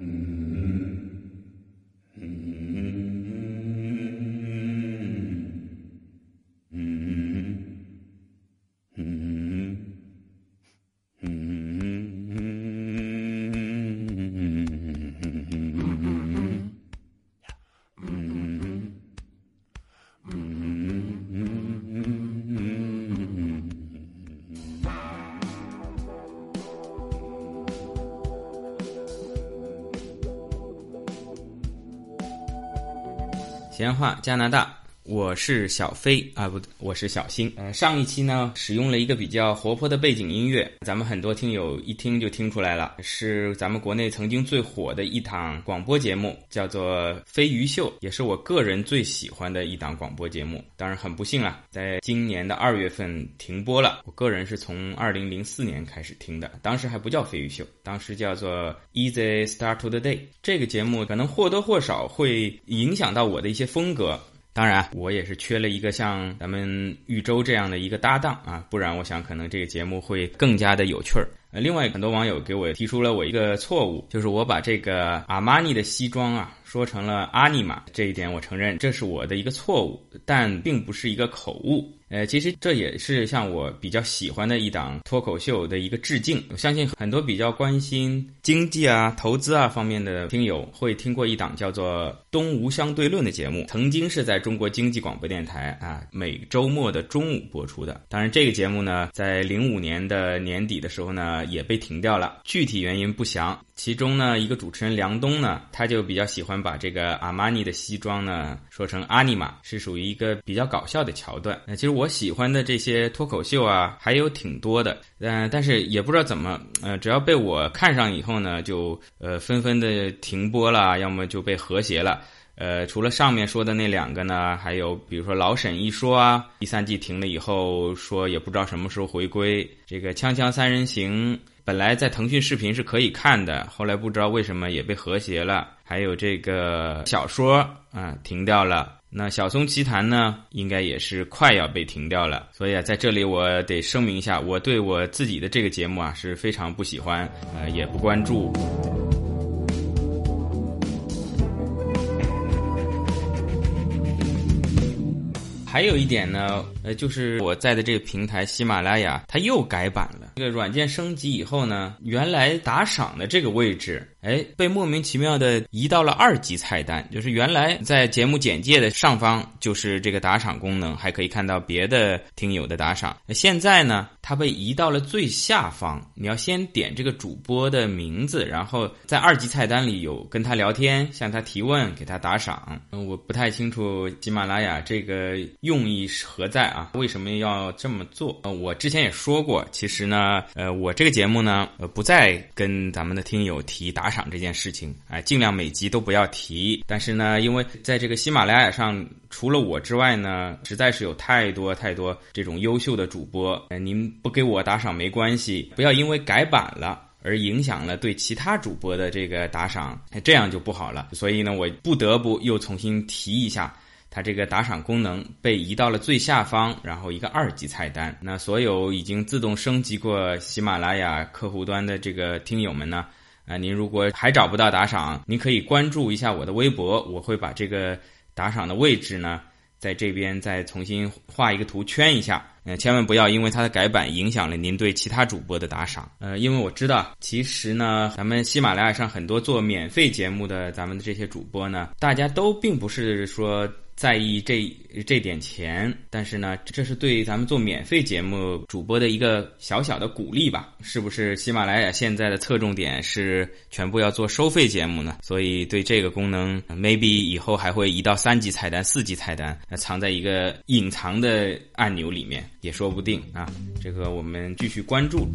Mm-hmm. 闲话加拿大，我是小飞啊，不，我是小新。呃，上一期呢，使用了一个比较活泼的背景音乐，咱们很多听友一听就听出来了，是咱们国内曾经最火的一档广播节目，叫做《飞鱼秀》，也是我个人最喜欢的一档广播节目。当然，很不幸啊，在今年的二月份停播了。我个人是从二零零四年开始听的，当时还不叫《飞鱼秀》，当时叫做 Easy Start to the Day。这个节目可能或多或少会影响到我的一些风格。当然，我也是缺了一个像咱们豫州这样的一个搭档啊，不然我想可能这个节目会更加的有趣儿。呃，另外很多网友给我提出了我一个错误，就是我把这个阿玛尼的西装啊说成了阿尼玛，这一点我承认这是我的一个错误，但并不是一个口误。呃，其实这也是像我比较喜欢的一档脱口秀的一个致敬。我相信很多比较关心经济啊、投资啊方面的听友会听过一档叫做《东吴相对论》的节目，曾经是在中国经济广播电台啊每周末的中午播出的。当然，这个节目呢，在零五年的年底的时候呢，也被停掉了，具体原因不详。其中呢，一个主持人梁冬呢，他就比较喜欢把这个阿玛尼的西装呢说成阿尼玛，是属于一个比较搞笑的桥段。那其实我喜欢的这些脱口秀啊，还有挺多的，嗯，但是也不知道怎么，呃，只要被我看上以后呢，就呃纷纷的停播了，要么就被和谐了。呃，除了上面说的那两个呢，还有比如说老沈一说啊，第三季停了以后说也不知道什么时候回归。这个锵锵三人行。本来在腾讯视频是可以看的，后来不知道为什么也被和谐了。还有这个小说啊停掉了。那小松奇谈呢，应该也是快要被停掉了。所以啊，在这里我得声明一下，我对我自己的这个节目啊是非常不喜欢，呃，也不关注。还有一点呢，呃，就是我在的这个平台喜马拉雅，它又改版了。这个软件升级以后呢，原来打赏的这个位置。哎，被莫名其妙的移到了二级菜单，就是原来在节目简介的上方就是这个打赏功能，还可以看到别的听友的打赏。现在呢，它被移到了最下方，你要先点这个主播的名字，然后在二级菜单里有跟他聊天、向他提问、给他打赏。嗯，我不太清楚喜马拉雅这个用意何在啊？为什么要这么做？呃，我之前也说过，其实呢，呃，我这个节目呢，呃，不再跟咱们的听友提打。打赏这件事情，哎，尽量每集都不要提。但是呢，因为在这个喜马拉雅上，除了我之外呢，实在是有太多太多这种优秀的主播。哎，您不给我打赏没关系，不要因为改版了而影响了对其他主播的这个打赏，这样就不好了。所以呢，我不得不又重新提一下，它这个打赏功能被移到了最下方，然后一个二级菜单。那所有已经自动升级过喜马拉雅客户端的这个听友们呢？啊，您如果还找不到打赏，您可以关注一下我的微博，我会把这个打赏的位置呢，在这边再重新画一个图圈一下。呃，千万不要因为它的改版影响了您对其他主播的打赏。呃，因为我知道，其实呢，咱们喜马拉雅上很多做免费节目的咱们的这些主播呢，大家都并不是说。在意这这点钱，但是呢，这是对咱们做免费节目主播的一个小小的鼓励吧？是不是？喜马拉雅现在的侧重点是全部要做收费节目呢？所以对这个功能，maybe 以后还会移到三级菜单、四级菜单，藏在一个隐藏的按钮里面，也说不定啊。这个我们继续关注。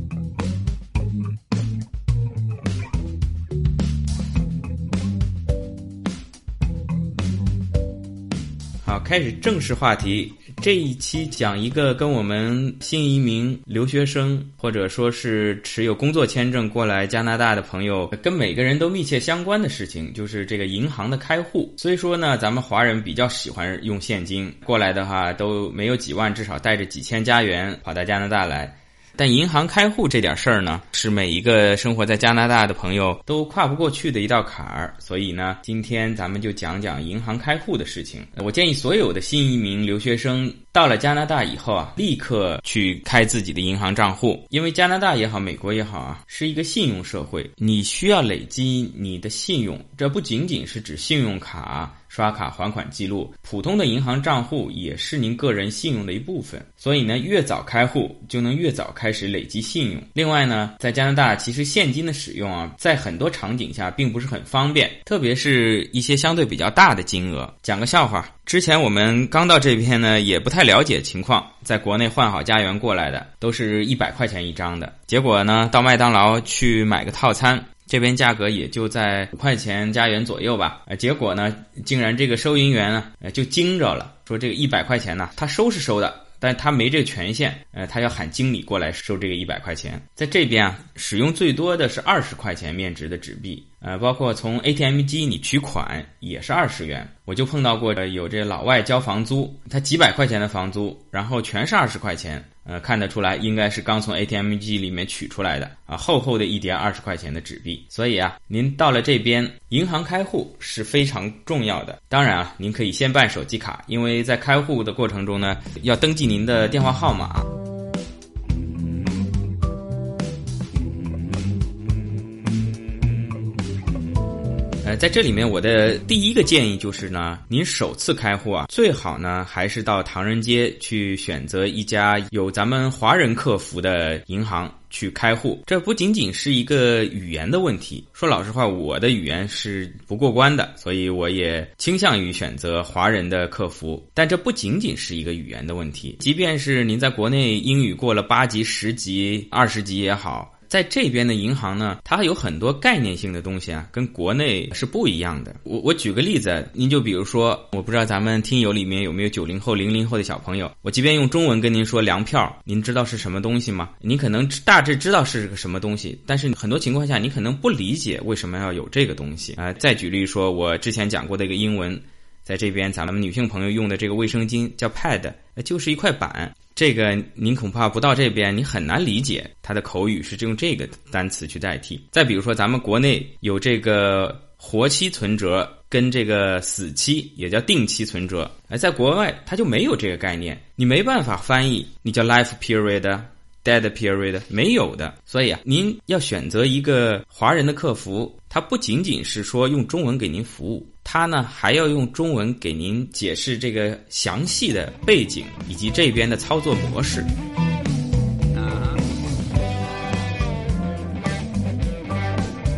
好，开始正式话题。这一期讲一个跟我们新移民留学生，或者说是持有工作签证过来加拿大的朋友，跟每个人都密切相关的事情，就是这个银行的开户。所以说呢，咱们华人比较喜欢用现金过来的话，都没有几万，至少带着几千加元跑到加拿大来。但银行开户这点事儿呢，是每一个生活在加拿大的朋友都跨不过去的一道坎儿。所以呢，今天咱们就讲讲银行开户的事情。我建议所有的新移民留学生到了加拿大以后啊，立刻去开自己的银行账户，因为加拿大也好，美国也好啊，是一个信用社会，你需要累积你的信用。这不仅仅是指信用卡。刷卡还款记录，普通的银行账户也是您个人信用的一部分。所以呢，越早开户就能越早开始累积信用。另外呢，在加拿大，其实现金的使用啊，在很多场景下并不是很方便，特别是一些相对比较大的金额。讲个笑话，之前我们刚到这边呢，也不太了解情况，在国内换好家园过来的，都是一百块钱一张的。结果呢，到麦当劳去买个套餐。这边价格也就在五块钱加元左右吧，呃，结果呢，竟然这个收银员呢，呃，就惊着了，说这个一百块钱呢，他收是收的，但他没这个权限，呃，他要喊经理过来收这个一百块钱。在这边啊，使用最多的是二十块钱面值的纸币，呃，包括从 ATM 机你取款也是二十元。我就碰到过有这老外交房租，他几百块钱的房租，然后全是二十块钱。呃，看得出来应该是刚从 ATM 机里面取出来的啊，厚厚的一叠二十块钱的纸币。所以啊，您到了这边，银行开户是非常重要的。当然啊，您可以先办手机卡，因为在开户的过程中呢，要登记您的电话号码。在这里面，我的第一个建议就是呢，您首次开户啊，最好呢还是到唐人街去选择一家有咱们华人客服的银行去开户。这不仅仅是一个语言的问题，说老实话，我的语言是不过关的，所以我也倾向于选择华人的客服。但这不仅仅是一个语言的问题，即便是您在国内英语过了八级、十级、二十级也好。在这边的银行呢，它有很多概念性的东西啊，跟国内是不一样的。我我举个例子，您就比如说，我不知道咱们听友里面有没有九零后、零零后的小朋友，我即便用中文跟您说粮票，您知道是什么东西吗？您可能大致知道是个什么东西，但是很多情况下你可能不理解为什么要有这个东西啊。再举例说，我之前讲过的一个英文，在这边咱们女性朋友用的这个卫生巾叫 pad，就是一块板。这个您恐怕不到这边，你很难理解他的口语是用这个单词去代替。再比如说，咱们国内有这个活期存折跟这个死期，也叫定期存折，而在国外它就没有这个概念，你没办法翻译，你叫 life period、dead period，没有的。所以啊，您要选择一个华人的客服，他不仅仅是说用中文给您服务。他呢还要用中文给您解释这个详细的背景以及这边的操作模式。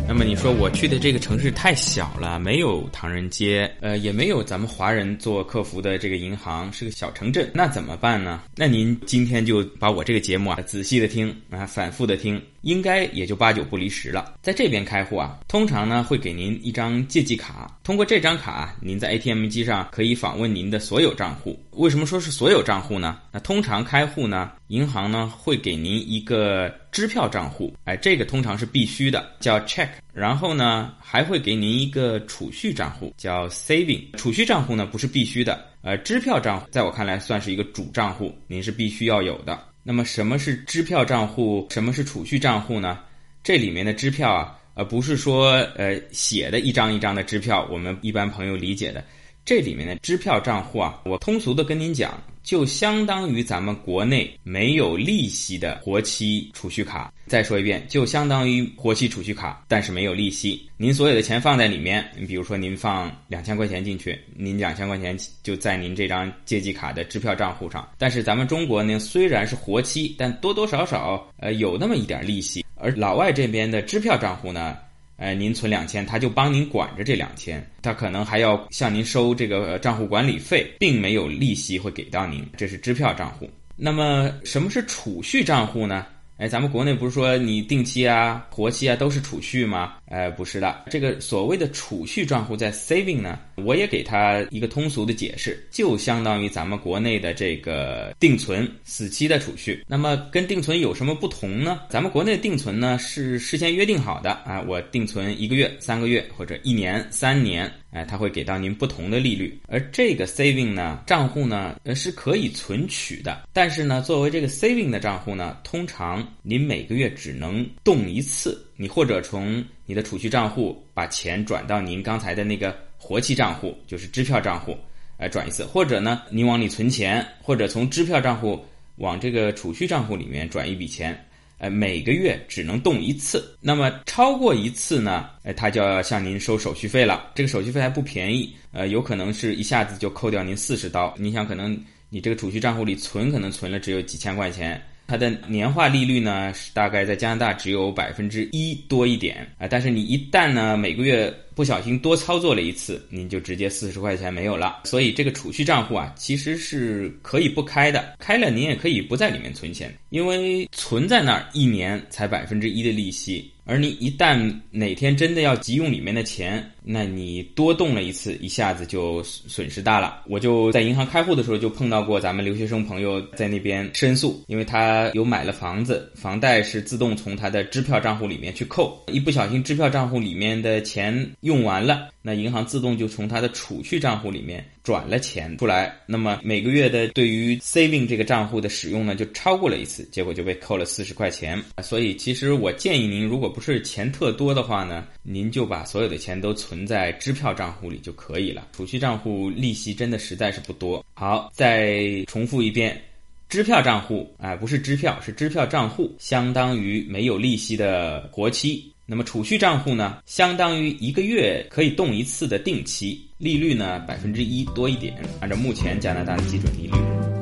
那么你说我去的这个城市太小了，没有唐人街，呃，也没有咱们华人做客服的这个银行，是个小城镇，那怎么办呢？那您今天就把我这个节目啊仔细的听啊，反复的听。应该也就八九不离十了。在这边开户啊，通常呢会给您一张借记卡，通过这张卡，您在 ATM 机上可以访问您的所有账户。为什么说是所有账户呢？那通常开户呢，银行呢会给您一个支票账户，哎，这个通常是必须的，叫 check。然后呢，还会给您一个储蓄账户，叫 saving。储蓄账户呢不是必须的，呃，支票账户在我看来算是一个主账户，您是必须要有的。那么什么是支票账户？什么是储蓄账户呢？这里面的支票啊，呃，不是说呃写的一张一张的支票，我们一般朋友理解的。这里面的支票账户啊，我通俗的跟您讲。就相当于咱们国内没有利息的活期储蓄卡。再说一遍，就相当于活期储蓄卡，但是没有利息。您所有的钱放在里面，你比如说您放两千块钱进去，您两千块钱就在您这张借记卡的支票账户上。但是咱们中国呢，虽然是活期，但多多少少呃有那么一点利息。而老外这边的支票账户呢？呃，您存两千，他就帮您管着这两千，他可能还要向您收这个账户管理费，并没有利息会给到您，这是支票账户。那么什么是储蓄账户呢？哎，咱们国内不是说你定期啊、活期啊都是储蓄吗？哎，不是的，这个所谓的储蓄账户在 saving 呢，我也给它一个通俗的解释，就相当于咱们国内的这个定存、死期的储蓄。那么跟定存有什么不同呢？咱们国内定存呢是事先约定好的啊，我定存一个月、三个月或者一年、三年。哎，它会给到您不同的利率。而这个 saving 呢账户呢，呃是可以存取的，但是呢，作为这个 saving 的账户呢，通常您每个月只能动一次，你或者从你的储蓄账户把钱转到您刚才的那个活期账户，就是支票账户，呃，转一次，或者呢，您往里存钱，或者从支票账户往这个储蓄账户里面转一笔钱。呃，每个月只能动一次，那么超过一次呢？呃，他就要向您收手续费了。这个手续费还不便宜，呃，有可能是一下子就扣掉您四十刀。你想，可能你这个储蓄账户里存，可能存了只有几千块钱。它的年化利率呢，是大概在加拿大只有百分之一多一点啊。但是你一旦呢每个月不小心多操作了一次，您就直接四十块钱没有了。所以这个储蓄账户啊，其实是可以不开的，开了您也可以不在里面存钱，因为存在那儿一年才百分之一的利息。而你一旦哪天真的要急用里面的钱，那你多动了一次，一下子就损失大了。我就在银行开户的时候就碰到过咱们留学生朋友在那边申诉，因为他有买了房子，房贷是自动从他的支票账户里面去扣，一不小心支票账户里面的钱用完了，那银行自动就从他的储蓄账户里面。转了钱出来，那么每个月的对于 saving 这个账户的使用呢，就超过了一次，结果就被扣了四十块钱。所以其实我建议您，如果不是钱特多的话呢，您就把所有的钱都存存在支票账户里就可以了。储蓄账户利息真的实在是不多。好，再重复一遍，支票账户啊，不是支票，是支票账户，相当于没有利息的活期。那么储蓄账户呢，相当于一个月可以动一次的定期，利率呢百分之一多一点，按照目前加拿大的基准利率。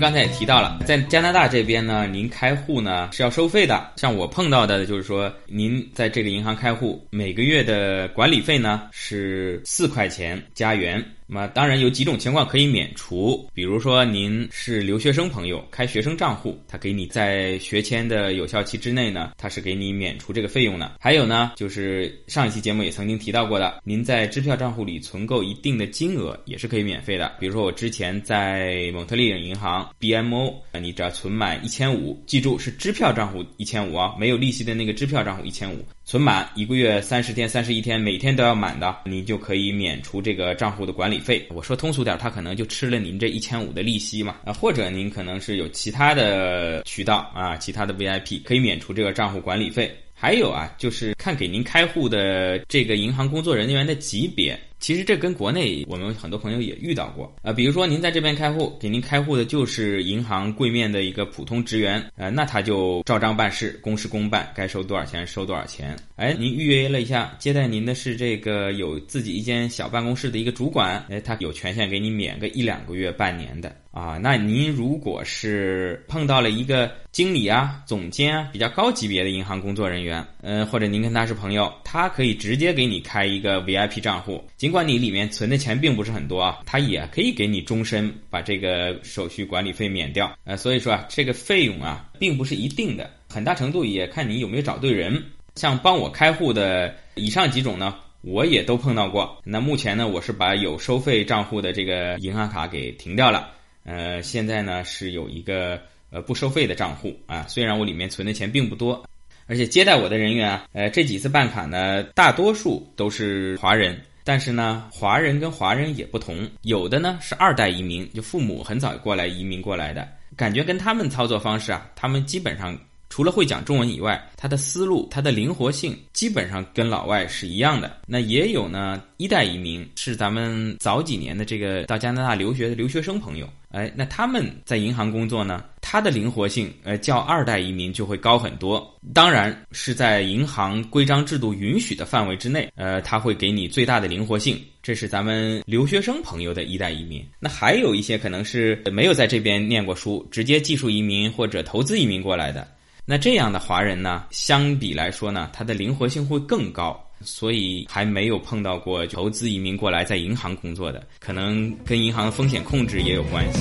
刚才也提到了，在加拿大这边呢，您开户呢是要收费的。像我碰到的就是说，您在这个银行开户，每个月的管理费呢是四块钱加元。那么当然有几种情况可以免除，比如说您是留学生朋友开学生账户，他给你在学签的有效期之内呢，他是给你免除这个费用的。还有呢，就是上一期节目也曾经提到过的，您在支票账户里存够一定的金额也是可以免费的。比如说我之前在蒙特利尔银行 BMO，你只要存满一千五，记住是支票账户一千五啊，没有利息的那个支票账户一千五。存满一个月三十天、三十一天，每天都要满的，您就可以免除这个账户的管理费。我说通俗点，他可能就吃了您这一千五的利息嘛啊，或者您可能是有其他的渠道啊，其他的 VIP 可以免除这个账户管理费。还有啊，就是看给您开户的这个银行工作人员的级别。其实这跟国内我们很多朋友也遇到过啊，比如说您在这边开户，给您开户的就是银行柜面的一个普通职员，呃，那他就照章办事，公事公办，该收多少钱收多少钱。哎，您预约了一下，接待您的是这个有自己一间小办公室的一个主管，哎，他有权限给你免个一两个月、半年的啊。那您如果是碰到了一个经理啊、总监啊比较高级别的银行工作人员，嗯，或者您跟他是朋友，他可以直接给你开一个 VIP 账户。尽管你里面存的钱并不是很多啊，他也可以给你终身把这个手续管理费免掉。呃，所以说啊，这个费用啊，并不是一定的，很大程度也看你有没有找对人。像帮我开户的以上几种呢，我也都碰到过。那目前呢，我是把有收费账户的这个银行卡给停掉了。呃，现在呢是有一个呃不收费的账户啊，虽然我里面存的钱并不多，而且接待我的人员啊，呃，这几次办卡呢，大多数都是华人。但是呢，华人跟华人也不同，有的呢是二代移民，就父母很早过来移民过来的，感觉跟他们操作方式啊，他们基本上除了会讲中文以外，他的思路、他的灵活性基本上跟老外是一样的。那也有呢，一代移民是咱们早几年的这个到加拿大留学的留学生朋友。哎，那他们在银行工作呢？他的灵活性，呃，较二代移民就会高很多。当然是在银行规章制度允许的范围之内，呃，他会给你最大的灵活性。这是咱们留学生朋友的一代移民。那还有一些可能是没有在这边念过书，直接技术移民或者投资移民过来的。那这样的华人呢，相比来说呢，他的灵活性会更高。所以还没有碰到过投资移民过来在银行工作的，可能跟银行风险控制也有关系。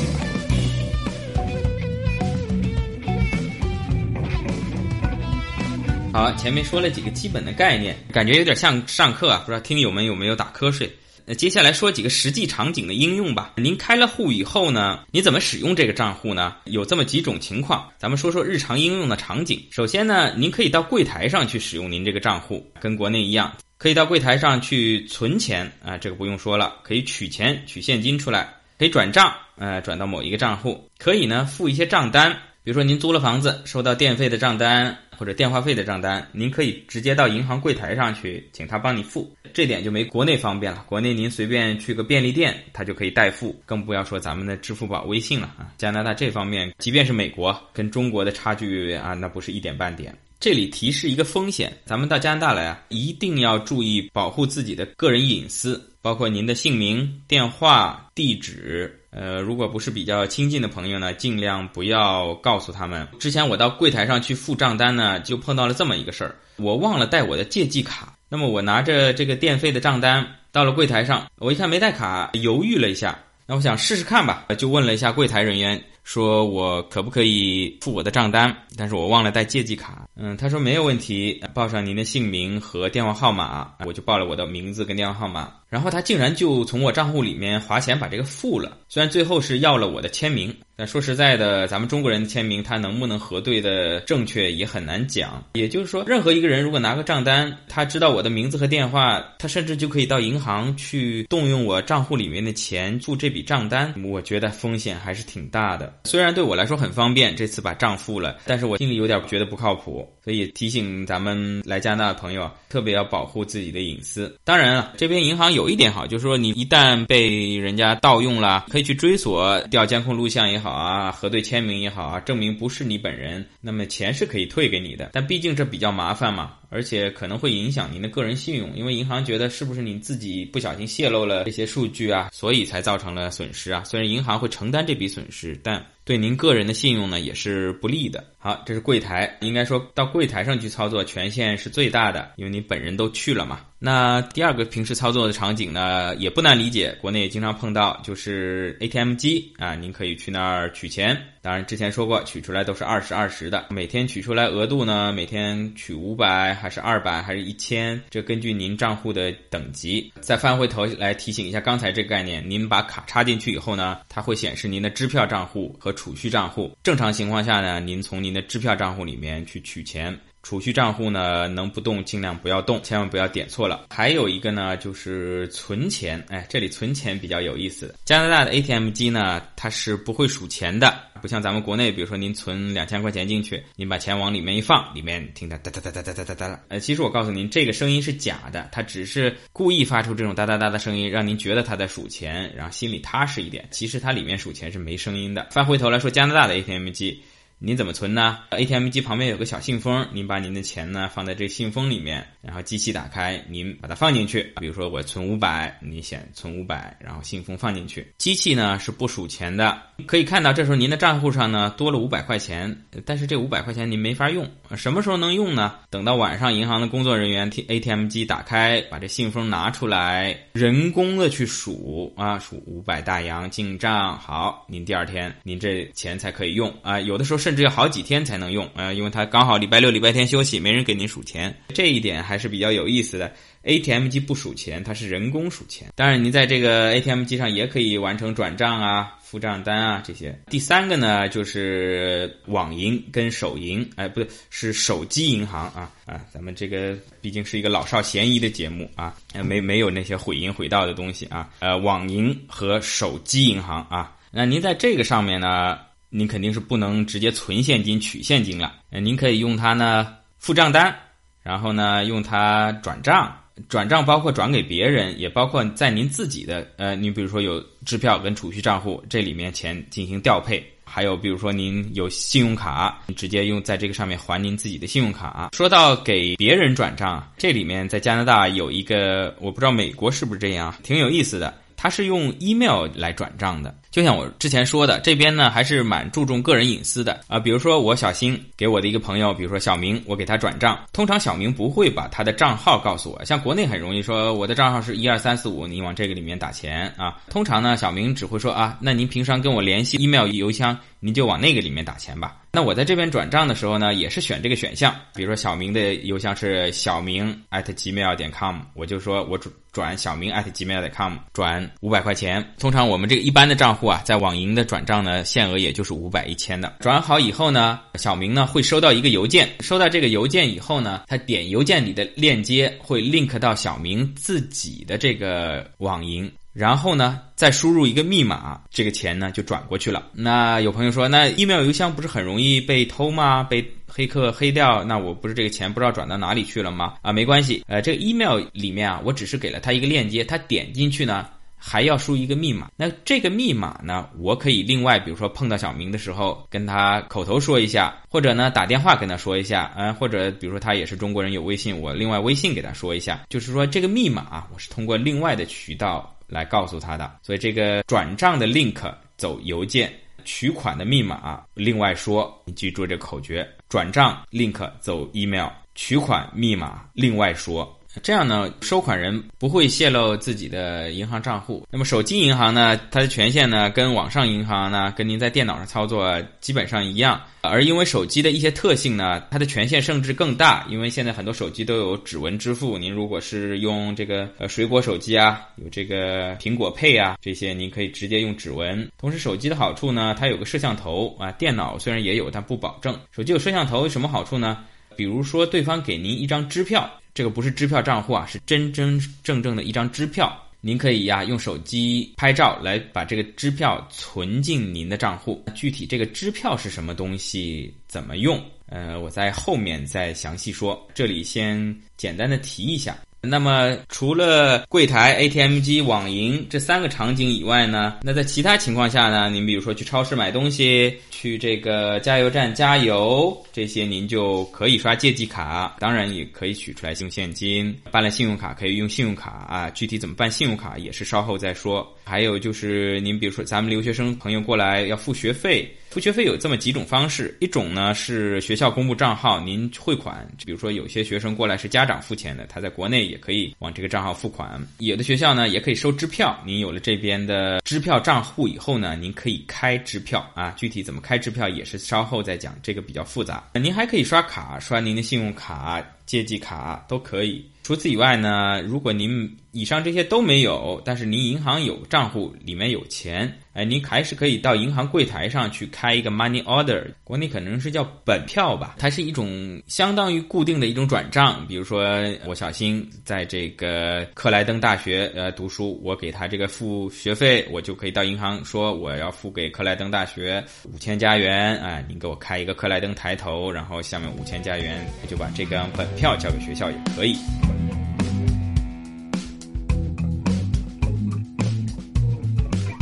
好，前面说了几个基本的概念，感觉有点像上课啊，不知道听友们有没有打瞌睡？那接下来说几个实际场景的应用吧。您开了户以后呢，你怎么使用这个账户呢？有这么几种情况，咱们说说日常应用的场景。首先呢，您可以到柜台上去使用您这个账户，跟国内一样，可以到柜台上去存钱啊，这个不用说了，可以取钱取现金出来，可以转账，呃，转到某一个账户，可以呢付一些账单，比如说您租了房子，收到电费的账单。或者电话费的账单，您可以直接到银行柜台上去，请他帮你付，这点就没国内方便了。国内您随便去个便利店，他就可以代付，更不要说咱们的支付宝、微信了啊。加拿大这方面，即便是美国，跟中国的差距啊，那不是一点半点。这里提示一个风险，咱们到加拿大来啊，一定要注意保护自己的个人隐私，包括您的姓名、电话、地址。呃，如果不是比较亲近的朋友呢，尽量不要告诉他们。之前我到柜台上去付账单呢，就碰到了这么一个事儿，我忘了带我的借记卡。那么我拿着这个电费的账单到了柜台上，我一看没带卡，犹豫了一下，那我想试试看吧，就问了一下柜台人员。说我可不可以付我的账单？但是我忘了带借记卡。嗯，他说没有问题，报上您的姓名和电话号码，我就报了我的名字跟电话号码。然后他竟然就从我账户里面划钱把这个付了，虽然最后是要了我的签名。但说实在的，咱们中国人的签名他能不能核对的正确也很难讲。也就是说，任何一个人如果拿个账单，他知道我的名字和电话，他甚至就可以到银行去动用我账户里面的钱付这笔账单。我觉得风险还是挺大的。虽然对我来说很方便，这次把账付了，但是我心里有点觉得不靠谱。所以提醒咱们来加拿大的朋友，特别要保护自己的隐私。当然了，这边银行有一点好，就是说你一旦被人家盗用了，可以去追索，调监控录像也好好啊，核对签名也好啊，证明不是你本人，那么钱是可以退给你的。但毕竟这比较麻烦嘛。而且可能会影响您的个人信用，因为银行觉得是不是你自己不小心泄露了这些数据啊，所以才造成了损失啊。虽然银行会承担这笔损失，但对您个人的信用呢也是不利的。好，这是柜台，应该说到柜台上去操作，权限是最大的，因为你本人都去了嘛。那第二个平时操作的场景呢，也不难理解，国内也经常碰到，就是 ATM 机啊，您可以去那儿取钱。当然之前说过，取出来都是二十二十的，每天取出来额度呢，每天取五百还是二百还是一千，这根据您账户的等级。再翻回头来提醒一下刚才这个概念，您把卡插进去以后呢，它会显示您的支票账户和储蓄账户。正常情况下呢，您从您的支票账户里面去取钱。储蓄账户呢，能不动尽量不要动，千万不要点错了。还有一个呢，就是存钱。哎，这里存钱比较有意思。加拿大的 ATM 机呢，它是不会数钱的，不像咱们国内，比如说您存两千块钱进去，您把钱往里面一放，里面听着哒哒哒哒哒哒哒哒。呃，其实我告诉您，这个声音是假的，它只是故意发出这种哒哒哒的声音，让您觉得它在数钱，然后心里踏实一点。其实它里面数钱是没声音的。翻回头来说，加拿大的 ATM 机。您怎么存呢？ATM 机旁边有个小信封，您把您的钱呢放在这信封里面，然后机器打开，您把它放进去。比如说我存五百，你选存五百，然后信封放进去。机器呢是不数钱的，可以看到这时候您的账户上呢多了五百块钱，但是这五百块钱您没法用，什么时候能用呢？等到晚上银行的工作人员 ATM 机打开，把这信封拿出来，人工的去数啊，数五百大洋进账，好，您第二天您这钱才可以用啊，有的时候。甚至要好几天才能用啊，因为它刚好礼拜六、礼拜天休息，没人给您数钱，这一点还是比较有意思的。ATM 机不数钱，它是人工数钱。当然，您在这个 ATM 机上也可以完成转账啊、付账单啊这些。第三个呢，就是网银跟手银，哎，不对，是手机银行啊啊，咱们这个毕竟是一个老少咸宜的节目啊，没没有那些毁银毁道的东西啊。呃，网银和手机银行啊，那您在这个上面呢？您肯定是不能直接存现金取现金了，呃，您可以用它呢付账单，然后呢用它转账，转账包括转给别人，也包括在您自己的，呃，你比如说有支票跟储蓄账户，这里面钱进行调配，还有比如说您有信用卡，直接用在这个上面还您自己的信用卡。说到给别人转账，这里面在加拿大有一个，我不知道美国是不是这样，挺有意思的。它是用 email 来转账的，就像我之前说的，这边呢还是蛮注重个人隐私的啊。比如说我小新给我的一个朋友，比如说小明，我给他转账，通常小明不会把他的账号告诉我，像国内很容易说我的账号是一二三四五，你往这个里面打钱啊。通常呢，小明只会说啊，那您平常跟我联系 email 邮箱。您就往那个里面打钱吧。那我在这边转账的时候呢，也是选这个选项，比如说小明的邮箱是小明 at gmail 点 com，我就说我转转小明 at gmail 点 com 转五百块钱。通常我们这个一般的账户啊，在网银的转账呢，限额也就是五百一千的。转好以后呢，小明呢会收到一个邮件，收到这个邮件以后呢，他点邮件里的链接会 link 到小明自己的这个网银。然后呢，再输入一个密码，这个钱呢就转过去了。那有朋友说，那 email 邮箱不是很容易被偷吗？被黑客黑掉？那我不是这个钱不知道转到哪里去了吗？啊，没关系，呃，这个 email 里面啊，我只是给了他一个链接，他点进去呢。还要输一个密码，那这个密码呢？我可以另外，比如说碰到小明的时候，跟他口头说一下，或者呢打电话跟他说一下，嗯，或者比如说他也是中国人有微信，我另外微信给他说一下，就是说这个密码我是通过另外的渠道来告诉他的。所以这个转账的 link 走邮件，取款的密码另外说，你记住这口诀：转账 link 走 email，取款密码另外说。这样呢，收款人不会泄露自己的银行账户。那么手机银行呢，它的权限呢，跟网上银行呢，跟您在电脑上操作基本上一样。而因为手机的一些特性呢，它的权限甚至更大。因为现在很多手机都有指纹支付，您如果是用这个呃水果手机啊，有这个苹果配啊，这些您可以直接用指纹。同时，手机的好处呢，它有个摄像头啊，电脑虽然也有，但不保证。手机有摄像头有什么好处呢？比如说，对方给您一张支票。这个不是支票账户啊，是真真正正的一张支票。您可以呀用手机拍照来把这个支票存进您的账户。具体这个支票是什么东西，怎么用？呃，我在后面再详细说。这里先简单的提一下。那么除了柜台、ATM 机、网银这三个场景以外呢，那在其他情况下呢，您比如说去超市买东西、去这个加油站加油，这些您就可以刷借记卡，当然也可以取出来用现金。办了信用卡可以用信用卡啊，具体怎么办信用卡也是稍后再说。还有就是您比如说咱们留学生朋友过来要付学费。付学费有这么几种方式，一种呢是学校公布账号，您汇款。比如说有些学生过来是家长付钱的，他在国内也可以往这个账号付款。有的学校呢也可以收支票，您有了这边的支票账户以后呢，您可以开支票啊。具体怎么开支票也是稍后再讲，这个比较复杂。您还可以刷卡，刷您的信用卡、借记卡都可以。除此以外呢，如果您以上这些都没有，但是您银行有账户，里面有钱，哎，您还是可以到银行柜台上去开一个 money order，国内可能是叫本票吧，它是一种相当于固定的一种转账。比如说我小新在这个克莱登大学呃读书，我给他这个付学费，我就可以到银行说我要付给克莱登大学五千加元，哎，您给我开一个克莱登抬头，然后下面五千加元，就把这个本票交给学校也可以。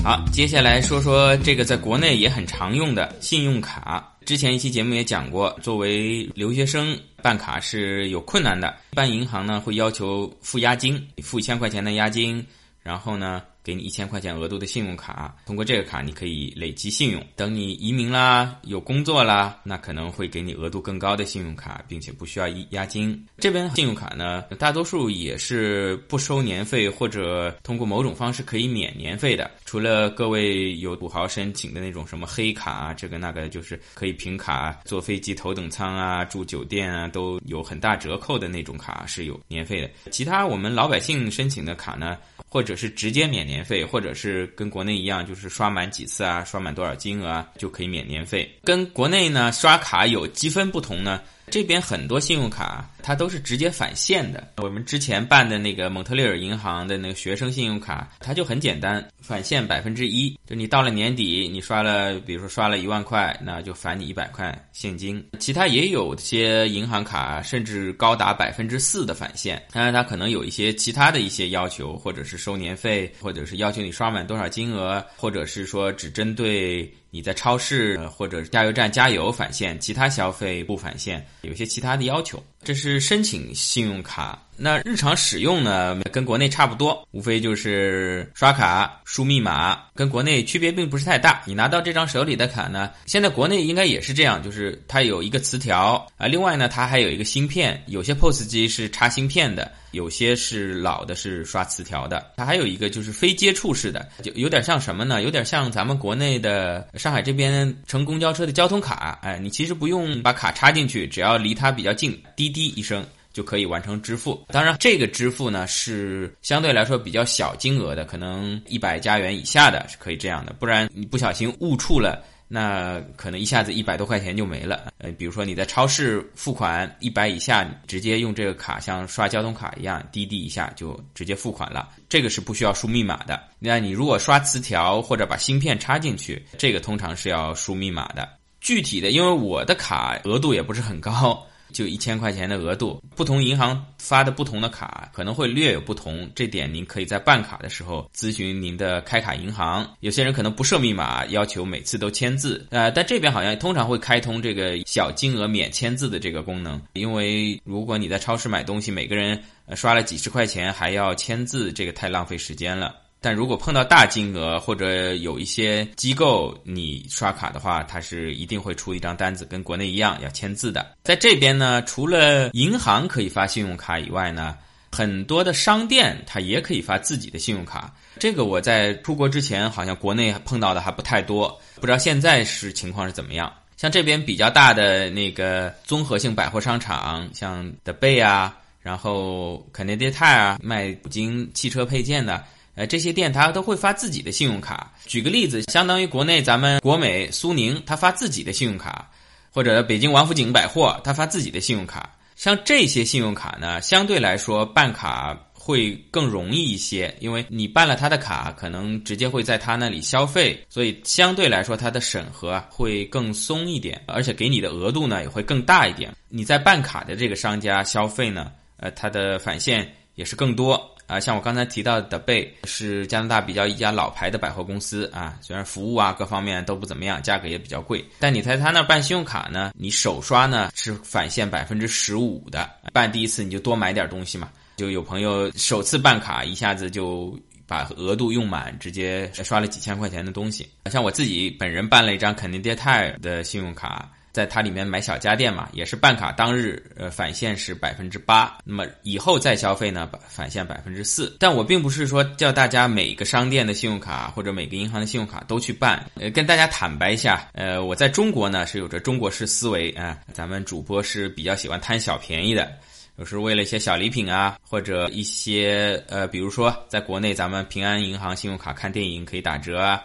好，接下来说说这个在国内也很常用的信用卡。之前一期节目也讲过，作为留学生办卡是有困难的，一般银行呢会要求付押金，付一千块钱的押金，然后呢。给你一千块钱额度的信用卡，通过这个卡你可以累积信用。等你移民啦，有工作啦，那可能会给你额度更高的信用卡，并且不需要押押金。这边信用卡呢，大多数也是不收年费，或者通过某种方式可以免年费的。除了各位有土豪申请的那种什么黑卡啊，这个那个就是可以凭卡坐飞机头等舱啊，住酒店啊，都有很大折扣的那种卡是有年费的。其他我们老百姓申请的卡呢？或者是直接免年年费，或者是跟国内一样，就是刷满几次啊，刷满多少金额啊就可以免年费。跟国内呢刷卡有积分不同呢。这边很多信用卡它都是直接返现的。我们之前办的那个蒙特利尔银行的那个学生信用卡，它就很简单，返现百分之一。就你到了年底，你刷了，比如说刷了一万块，那就返你一百块现金。其他也有些银行卡甚至高达百分之四的返现。当然，它可能有一些其他的一些要求，或者是收年费，或者是要求你刷满多少金额，或者是说只针对。你在超市或者加油站加油返现，其他消费不返现，有些其他的要求。这是申请信用卡。那日常使用呢，跟国内差不多，无非就是刷卡、输密码，跟国内区别并不是太大。你拿到这张手里的卡呢，现在国内应该也是这样，就是它有一个磁条啊，另外呢，它还有一个芯片，有些 POS 机是插芯片的，有些是老的是刷磁条的。它还有一个就是非接触式的，就有点像什么呢？有点像咱们国内的上海这边乘公交车的交通卡，哎，你其实不用把卡插进去，只要离它比较近，滴滴一声。就可以完成支付。当然，这个支付呢是相对来说比较小金额的，可能一百加元以下的是可以这样的。不然你不小心误触了，那可能一下子一百多块钱就没了。呃，比如说你在超市付款一百以下，直接用这个卡像刷交通卡一样，滴滴一下就直接付款了。这个是不需要输密码的。那你如果刷磁条或者把芯片插进去，这个通常是要输密码的。具体的，因为我的卡额度也不是很高。就一千块钱的额度，不同银行发的不同的卡可能会略有不同，这点您可以在办卡的时候咨询您的开卡银行。有些人可能不设密码，要求每次都签字，呃，但这边好像通常会开通这个小金额免签字的这个功能，因为如果你在超市买东西，每个人刷了几十块钱还要签字，这个太浪费时间了。但如果碰到大金额或者有一些机构你刷卡的话，它是一定会出一张单子，跟国内一样要签字的。在这边呢，除了银行可以发信用卡以外呢，很多的商店它也可以发自己的信用卡。这个我在出国之前好像国内碰到的还不太多，不知道现在是情况是怎么样。像这边比较大的那个综合性百货商场，像德贝啊，然后肯德基泰啊，卖五金汽车配件的。呃，这些店它都会发自己的信用卡。举个例子，相当于国内咱们国美、苏宁，它发自己的信用卡，或者北京王府井百货，它发自己的信用卡。像这些信用卡呢，相对来说办卡会更容易一些，因为你办了他的卡，可能直接会在他那里消费，所以相对来说它的审核会更松一点，而且给你的额度呢也会更大一点。你在办卡的这个商家消费呢，呃，它的返现也是更多。啊，像我刚才提到的贝是加拿大比较一家老牌的百货公司啊，虽然服务啊各方面都不怎么样，价格也比较贵，但你在他那办信用卡呢，你首刷呢是返现百分之十五的，办第一次你就多买点东西嘛，就有朋友首次办卡一下子就把额度用满，直接刷了几千块钱的东西。像我自己本人办了一张肯尼迪泰的信用卡。在它里面买小家电嘛，也是办卡当日，呃，返现是百分之八，那么以后再消费呢，返现百分之四。但我并不是说叫大家每个商店的信用卡或者每个银行的信用卡都去办，呃，跟大家坦白一下，呃，我在中国呢是有着中国式思维啊，咱们主播是比较喜欢贪小便宜的，有时为了一些小礼品啊，或者一些呃，比如说在国内咱们平安银行信用卡看电影可以打折啊。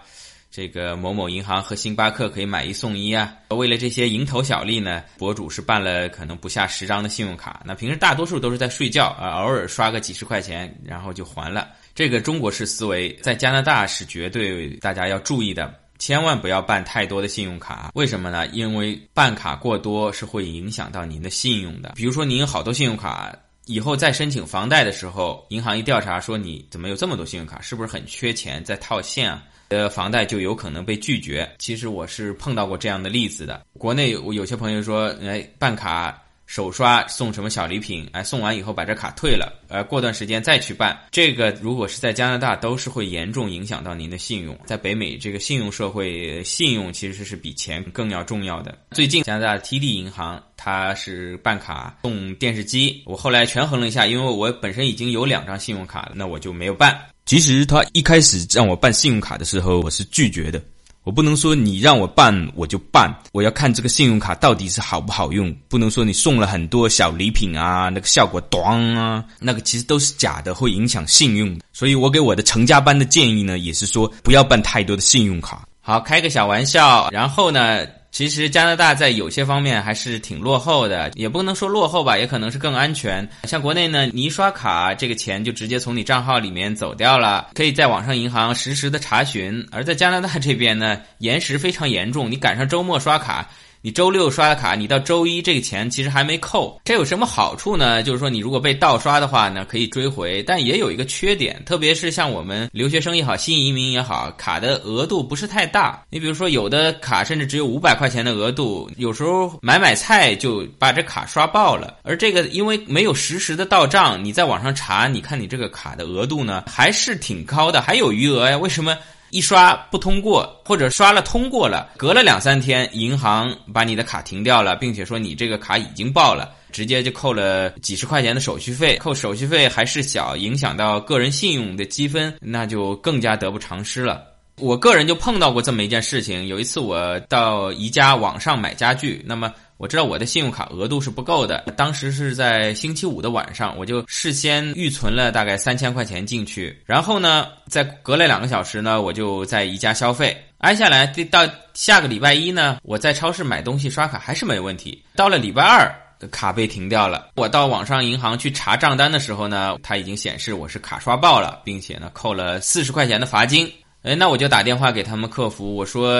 这个某某银行和星巴克可以买一送一啊！为了这些蝇头小利呢，博主是办了可能不下十张的信用卡。那平时大多数都是在睡觉啊，偶尔刷个几十块钱，然后就还了。这个中国式思维在加拿大是绝对大家要注意的，千万不要办太多的信用卡。为什么呢？因为办卡过多是会影响到您的信用的。比如说您有好多信用卡，以后再申请房贷的时候，银行一调查说你怎么有这么多信用卡，是不是很缺钱在套现啊？呃，房贷就有可能被拒绝。其实我是碰到过这样的例子的。国内有有些朋友说，哎，办卡首刷送什么小礼品，哎，送完以后把这卡退了，呃，过段时间再去办。这个如果是在加拿大，都是会严重影响到您的信用。在北美这个信用社会，信用其实是比钱更要重要的。最近加拿大 TD 银行它是办卡送电视机，我后来权衡了一下，因为我本身已经有两张信用卡了，那我就没有办。其实他一开始让我办信用卡的时候，我是拒绝的。我不能说你让我办我就办，我要看这个信用卡到底是好不好用。不能说你送了很多小礼品啊，那个效果短啊，那个其实都是假的，会影响信用。所以我给我的成家班的建议呢，也是说不要办太多的信用卡。好，开个小玩笑，然后呢？其实加拿大在有些方面还是挺落后的，也不能说落后吧，也可能是更安全。像国内呢，你一刷卡，这个钱就直接从你账号里面走掉了，可以在网上银行实时的查询。而在加拿大这边呢，延时非常严重，你赶上周末刷卡，你周六刷的卡，你到周一这个钱其实还没扣，这有什么好处呢？就是说你如果被盗刷的话呢，可以追回，但也有一个缺点，特别是像我们留学生也好，新移民也好，卡的额度不是太大。你比如说有的卡甚至只有五百块钱的额度，有时候买买菜就把这卡刷爆了。而这个因为没有实时的到账，你在网上查，你看你这个卡的额度呢还是挺高的，还有余额呀？为什么？一刷不通过，或者刷了通过了，隔了两三天，银行把你的卡停掉了，并且说你这个卡已经爆了，直接就扣了几十块钱的手续费，扣手续费还是小，影响到个人信用的积分，那就更加得不偿失了。我个人就碰到过这么一件事情，有一次我到宜家网上买家具，那么。我知道我的信用卡额度是不够的，当时是在星期五的晚上，我就事先预存了大概三千块钱进去，然后呢，在隔了两个小时呢，我就在宜家消费，挨下来到下个礼拜一呢，我在超市买东西刷卡还是没问题，到了礼拜二卡被停掉了，我到网上银行去查账单的时候呢，它已经显示我是卡刷爆了，并且呢扣了四十块钱的罚金。哎，那我就打电话给他们客服，我说，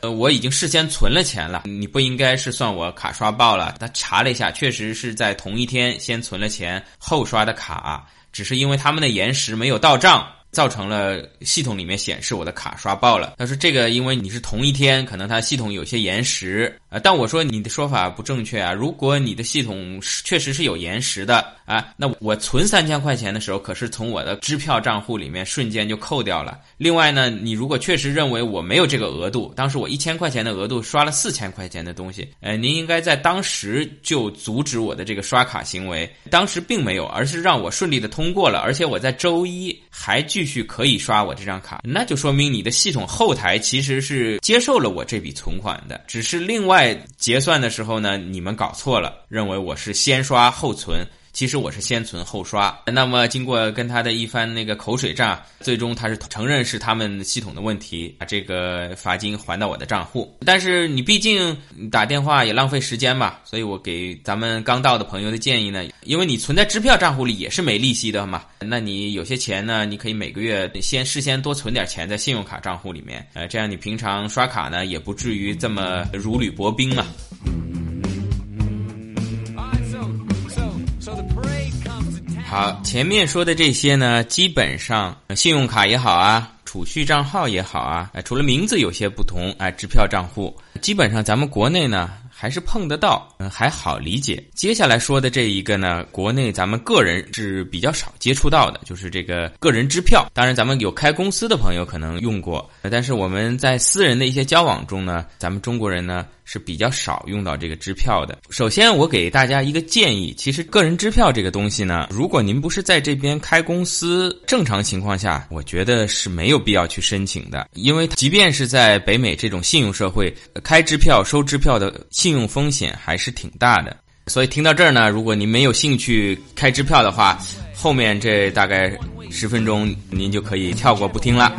呃，我已经事先存了钱了，你不应该是算我卡刷爆了。他查了一下，确实是在同一天先存了钱后刷的卡，只是因为他们的延时没有到账。造成了系统里面显示我的卡刷爆了。他说这个因为你是同一天，可能它系统有些延时啊。但我说你的说法不正确啊。如果你的系统确实是有延时的啊，那我存三千块钱的时候，可是从我的支票账户里面瞬间就扣掉了。另外呢，你如果确实认为我没有这个额度，当时我一千块钱的额度刷了四千块钱的东西，呃，您应该在当时就阻止我的这个刷卡行为。当时并没有，而是让我顺利的通过了，而且我在周一还继续可以刷我这张卡，那就说明你的系统后台其实是接受了我这笔存款的，只是另外结算的时候呢，你们搞错了，认为我是先刷后存。其实我是先存后刷，那么经过跟他的一番那个口水战，最终他是承认是他们系统的问题，把这个罚金还到我的账户。但是你毕竟打电话也浪费时间嘛，所以我给咱们刚到的朋友的建议呢，因为你存在支票账户里也是没利息的嘛，那你有些钱呢，你可以每个月先事先多存点钱在信用卡账户里面，呃，这样你平常刷卡呢也不至于这么如履薄冰嘛。好，前面说的这些呢，基本上信用卡也好啊，储蓄账号也好啊，除了名字有些不同，哎，支票账户，基本上咱们国内呢。还是碰得到，还好理解。接下来说的这一个呢，国内咱们个人是比较少接触到的，就是这个个人支票。当然，咱们有开公司的朋友可能用过，但是我们在私人的一些交往中呢，咱们中国人呢是比较少用到这个支票的。首先，我给大家一个建议，其实个人支票这个东西呢，如果您不是在这边开公司，正常情况下，我觉得是没有必要去申请的，因为即便是在北美这种信用社会，开支票、收支票的。信用风险还是挺大的，所以听到这儿呢，如果您没有兴趣开支票的话，后面这大概十分钟您就可以跳过不听了。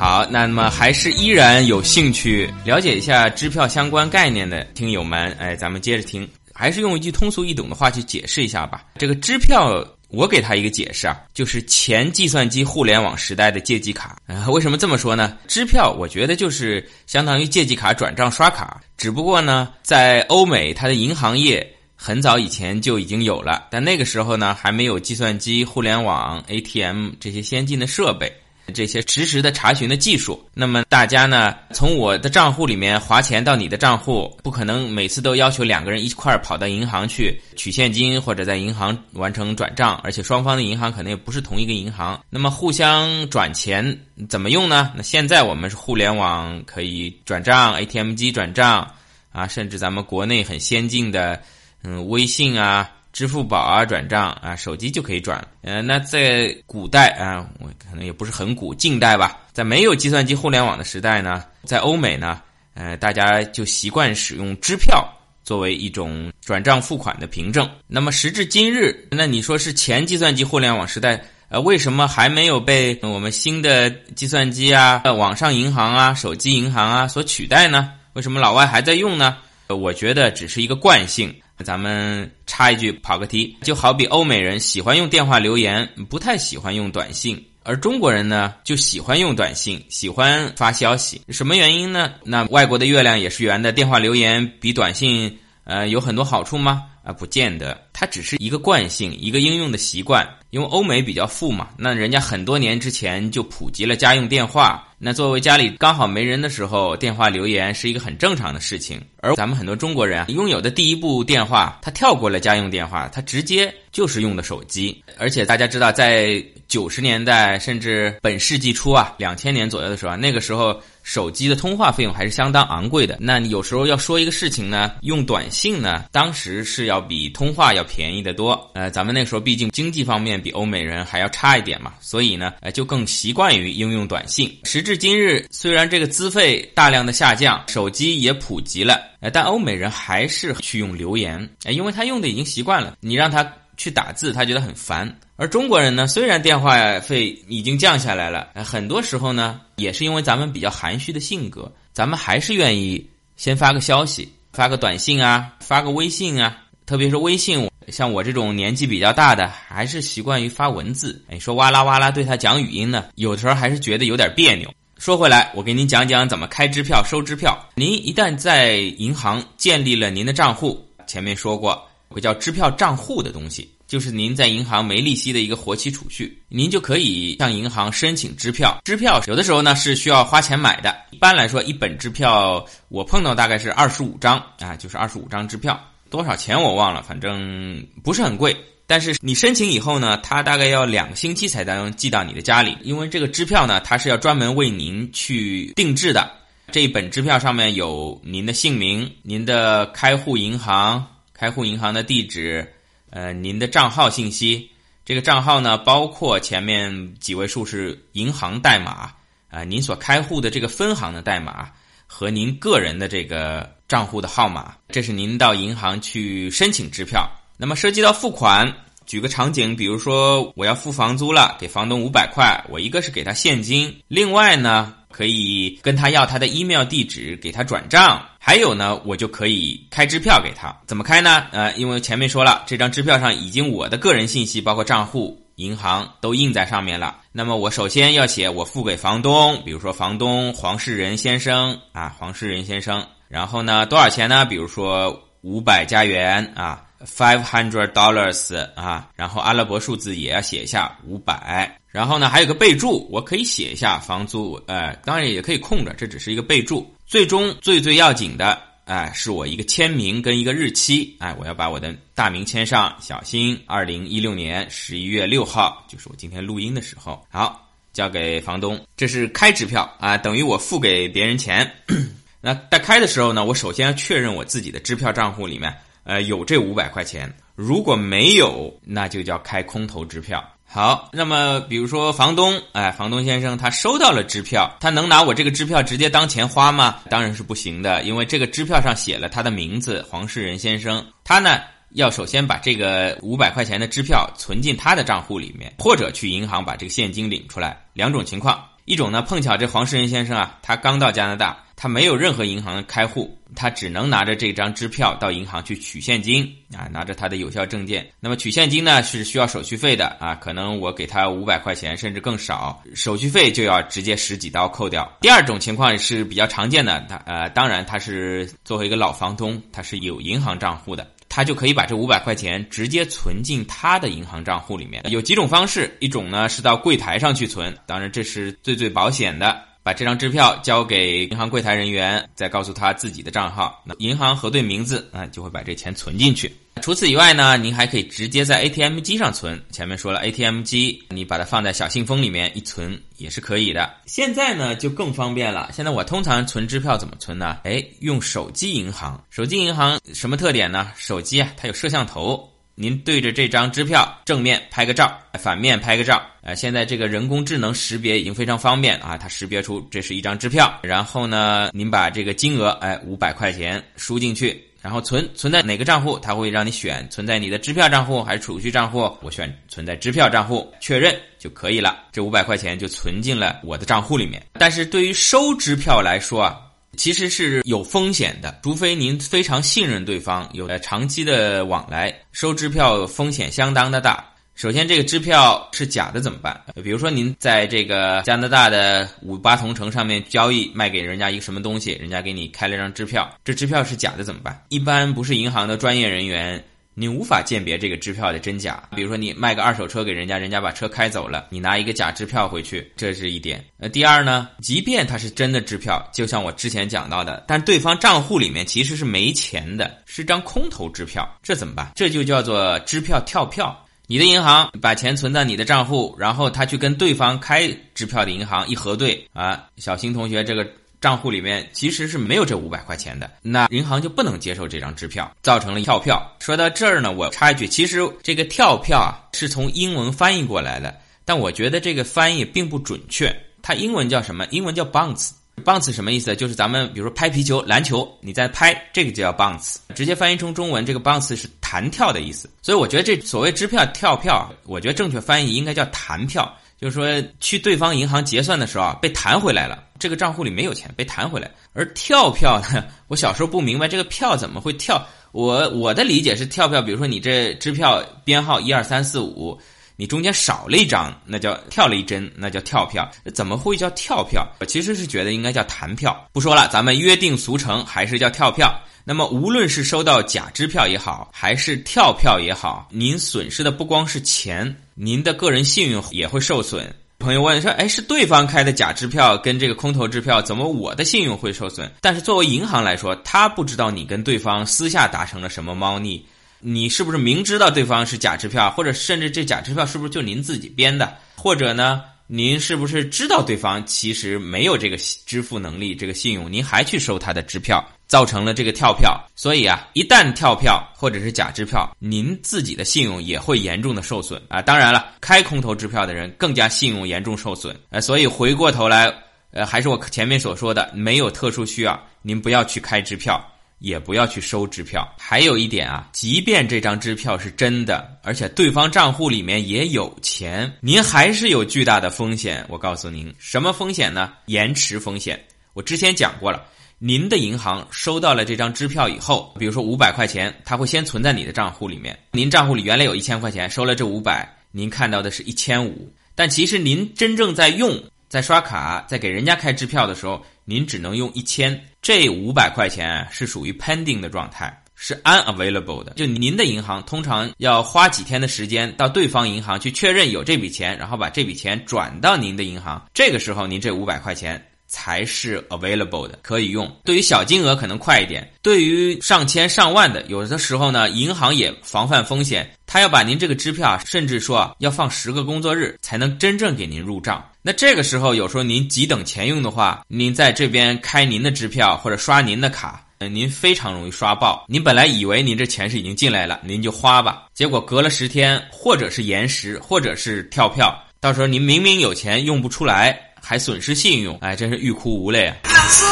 好，那么还是依然有兴趣了解一下支票相关概念的听友们，哎，咱们接着听，还是用一句通俗易懂的话去解释一下吧。这个支票，我给他一个解释啊，就是前计算机互联网时代的借记卡。为什么这么说呢？支票，我觉得就是相当于借记卡转账刷卡，只不过呢，在欧美，它的银行业很早以前就已经有了，但那个时候呢，还没有计算机、互联网、ATM 这些先进的设备。这些实时的查询的技术，那么大家呢，从我的账户里面划钱到你的账户，不可能每次都要求两个人一块跑到银行去取现金或者在银行完成转账，而且双方的银行可能也不是同一个银行。那么互相转钱怎么用呢？那现在我们是互联网可以转账，ATM 机转账啊，甚至咱们国内很先进的，嗯，微信啊。支付宝啊，转账啊，手机就可以转。呃，那在古代啊，我可能也不是很古，近代吧，在没有计算机、互联网的时代呢，在欧美呢，呃，大家就习惯使用支票作为一种转账付款的凭证。那么时至今日，那你说是前计算机互联网时代，呃，为什么还没有被我们新的计算机啊、网上银行啊、手机银行啊所取代呢？为什么老外还在用呢？我觉得只是一个惯性。咱们插一句，跑个题，就好比欧美人喜欢用电话留言，不太喜欢用短信，而中国人呢就喜欢用短信，喜欢发消息。什么原因呢？那外国的月亮也是圆的，电话留言比短信呃有很多好处吗？啊，不见得，它只是一个惯性，一个应用的习惯。因为欧美比较富嘛，那人家很多年之前就普及了家用电话。那作为家里刚好没人的时候，电话留言是一个很正常的事情。而咱们很多中国人拥有的第一部电话，他跳过了家用电话，他直接就是用的手机。而且大家知道，在九十年代甚至本世纪初啊，两千年左右的时候，那个时候。手机的通话费用还是相当昂贵的。那你有时候要说一个事情呢，用短信呢，当时是要比通话要便宜得多。呃，咱们那时候毕竟经济方面比欧美人还要差一点嘛，所以呢，呃，就更习惯于应用短信。时至今日，虽然这个资费大量的下降，手机也普及了，呃，但欧美人还是去用留言，呃，因为他用的已经习惯了。你让他去打字，他觉得很烦。而中国人呢，虽然电话费已经降下来了，很多时候呢，也是因为咱们比较含蓄的性格，咱们还是愿意先发个消息，发个短信啊，发个微信啊。特别是微信，像我这种年纪比较大的，还是习惯于发文字。哎，说哇啦哇啦对他讲语音呢，有的时候还是觉得有点别扭。说回来，我给您讲讲怎么开支票、收支票。您一旦在银行建立了您的账户，前面说过有个叫支票账户的东西。就是您在银行没利息的一个活期储蓄，您就可以向银行申请支票。支票有的时候呢是需要花钱买的，一般来说一本支票我碰到大概是二十五张啊，就是二十五张支票，多少钱我忘了，反正不是很贵。但是你申请以后呢，它大概要两个星期才能寄到你的家里，因为这个支票呢它是要专门为您去定制的。这一本支票上面有您的姓名、您的开户银行、开户银行的地址。呃，您的账号信息，这个账号呢，包括前面几位数是银行代码啊，您所开户的这个分行的代码和您个人的这个账户的号码，这是您到银行去申请支票。那么涉及到付款，举个场景，比如说我要付房租了，给房东五百块，我一个是给他现金，另外呢。可以跟他要他的 email 地址，给他转账。还有呢，我就可以开支票给他。怎么开呢？呃，因为前面说了，这张支票上已经我的个人信息，包括账户、银行都印在上面了。那么我首先要写我付给房东，比如说房东黄世仁先生啊，黄世仁先生。然后呢，多少钱呢？比如说五百加元啊。Five hundred dollars 啊，然后阿拉伯数字也要写一下五百，然后呢还有个备注，我可以写一下房租，呃，当然也可以空着，这只是一个备注。最终最最要紧的，哎，是我一个签名跟一个日期，哎，我要把我的大名签上，小新，二零一六年十一月六号，就是我今天录音的时候，好，交给房东，这是开支票啊，等于我付给别人钱。那在开的时候呢，我首先要确认我自己的支票账户里面。呃，有这五百块钱，如果没有，那就叫开空头支票。好，那么比如说房东，哎，房东先生他收到了支票，他能拿我这个支票直接当钱花吗？当然是不行的，因为这个支票上写了他的名字黄世仁先生，他呢要首先把这个五百块钱的支票存进他的账户里面，或者去银行把这个现金领出来，两种情况。一种呢，碰巧这黄世仁先生啊，他刚到加拿大，他没有任何银行开户，他只能拿着这张支票到银行去取现金啊，拿着他的有效证件。那么取现金呢是需要手续费的啊，可能我给他五百块钱甚至更少，手续费就要直接十几刀扣掉。第二种情况是比较常见的，他呃，当然他是作为一个老房东，他是有银行账户的。他就可以把这五百块钱直接存进他的银行账户里面。有几种方式，一种呢是到柜台上去存，当然这是最最保险的。把这张支票交给银行柜台人员，再告诉他自己的账号，那银行核对名字，啊，就会把这钱存进去。除此以外呢，您还可以直接在 ATM 机上存。前面说了，ATM 机你把它放在小信封里面一存也是可以的。现在呢就更方便了。现在我通常存支票怎么存呢？哎，用手机银行。手机银行什么特点呢？手机啊，它有摄像头。您对着这张支票正面拍个照，反面拍个照。呃，现在这个人工智能识别已经非常方便啊，它识别出这是一张支票。然后呢，您把这个金额，哎，五百块钱输进去，然后存存在哪个账户，它会让你选存在你的支票账户还是储蓄账户。我选存在支票账户，确认就可以了。这五百块钱就存进了我的账户里面。但是对于收支票来说啊。其实是有风险的，除非您非常信任对方，有了长期的往来，收支票风险相当的大。首先，这个支票是假的怎么办？比如说，您在这个加拿大的五八同城上面交易，卖给人家一个什么东西，人家给你开了张支票，这支票是假的怎么办？一般不是银行的专业人员，你无法鉴别这个支票的真假。比如说，你卖个二手车给人家，人家把车开走了，你拿一个假支票回去，这是一点。呃，第二呢，即便它是真的支票，就像我之前讲到的，但对方账户里面其实是没钱的，是张空头支票，这怎么办？这就叫做支票跳票。你的银行把钱存在你的账户，然后他去跟对方开支票的银行一核对啊，小新同学这个账户里面其实是没有这五百块钱的，那银行就不能接受这张支票，造成了跳票。说到这儿呢，我插一句，其实这个跳票啊是从英文翻译过来的，但我觉得这个翻译并不准确，它英文叫什么？英文叫 bounce。Bounce 什么意思？就是咱们比如说拍皮球、篮球，你在拍这个就叫 bounce。直接翻译成中文，这个 bounce 是弹跳的意思。所以我觉得这所谓支票跳票，我觉得正确翻译应该叫弹票，就是说去对方银行结算的时候啊，被弹回来了，这个账户里没有钱，被弹回来。而跳票呢，我小时候不明白这个票怎么会跳，我我的理解是跳票，比如说你这支票编号一二三四五。你中间少了一张，那叫跳了一针，那叫跳票。怎么会叫跳票？我其实是觉得应该叫弹票。不说了，咱们约定俗成，还是叫跳票。那么无论是收到假支票也好，还是跳票也好，您损失的不光是钱，您的个人信用也会受损。朋友问说：“哎，是对方开的假支票跟这个空头支票，怎么我的信用会受损？”但是作为银行来说，他不知道你跟对方私下达成了什么猫腻。你是不是明知道对方是假支票，或者甚至这假支票是不是就您自己编的？或者呢，您是不是知道对方其实没有这个支付能力、这个信用，您还去收他的支票，造成了这个跳票？所以啊，一旦跳票或者是假支票，您自己的信用也会严重的受损啊！当然了，开空头支票的人更加信用严重受损。呃，所以回过头来，呃，还是我前面所说的，没有特殊需要，您不要去开支票。也不要去收支票。还有一点啊，即便这张支票是真的，而且对方账户里面也有钱，您还是有巨大的风险。我告诉您，什么风险呢？延迟风险。我之前讲过了，您的银行收到了这张支票以后，比如说五百块钱，它会先存在你的账户里面。您账户里原来有一千块钱，收了这五百，您看到的是一千五，但其实您真正在用。在刷卡，在给人家开支票的时候，您只能用一千，这五百块钱是属于 pending 的状态，是 unavailable 的。就您的银行通常要花几天的时间到对方银行去确认有这笔钱，然后把这笔钱转到您的银行，这个时候您这五百块钱。才是 available 的，可以用。对于小金额可能快一点，对于上千上万的，有的时候呢，银行也防范风险，他要把您这个支票，甚至说要放十个工作日才能真正给您入账。那这个时候，有时候您急等钱用的话，您在这边开您的支票或者刷您的卡，您非常容易刷爆。您本来以为您这钱是已经进来了，您就花吧，结果隔了十天，或者是延时，或者是跳票，到时候您明明有钱用不出来。还损失信用，哎，真是欲哭无泪啊！走，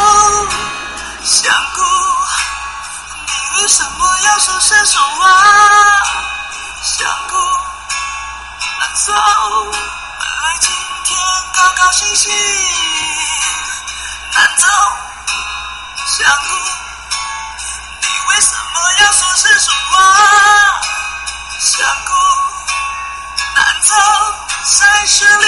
想哭，你为什么要说伸手啊？想哭，难走，高高兴兴，走，想哭，你为什么要说伸手啊？想哭，走，在这里。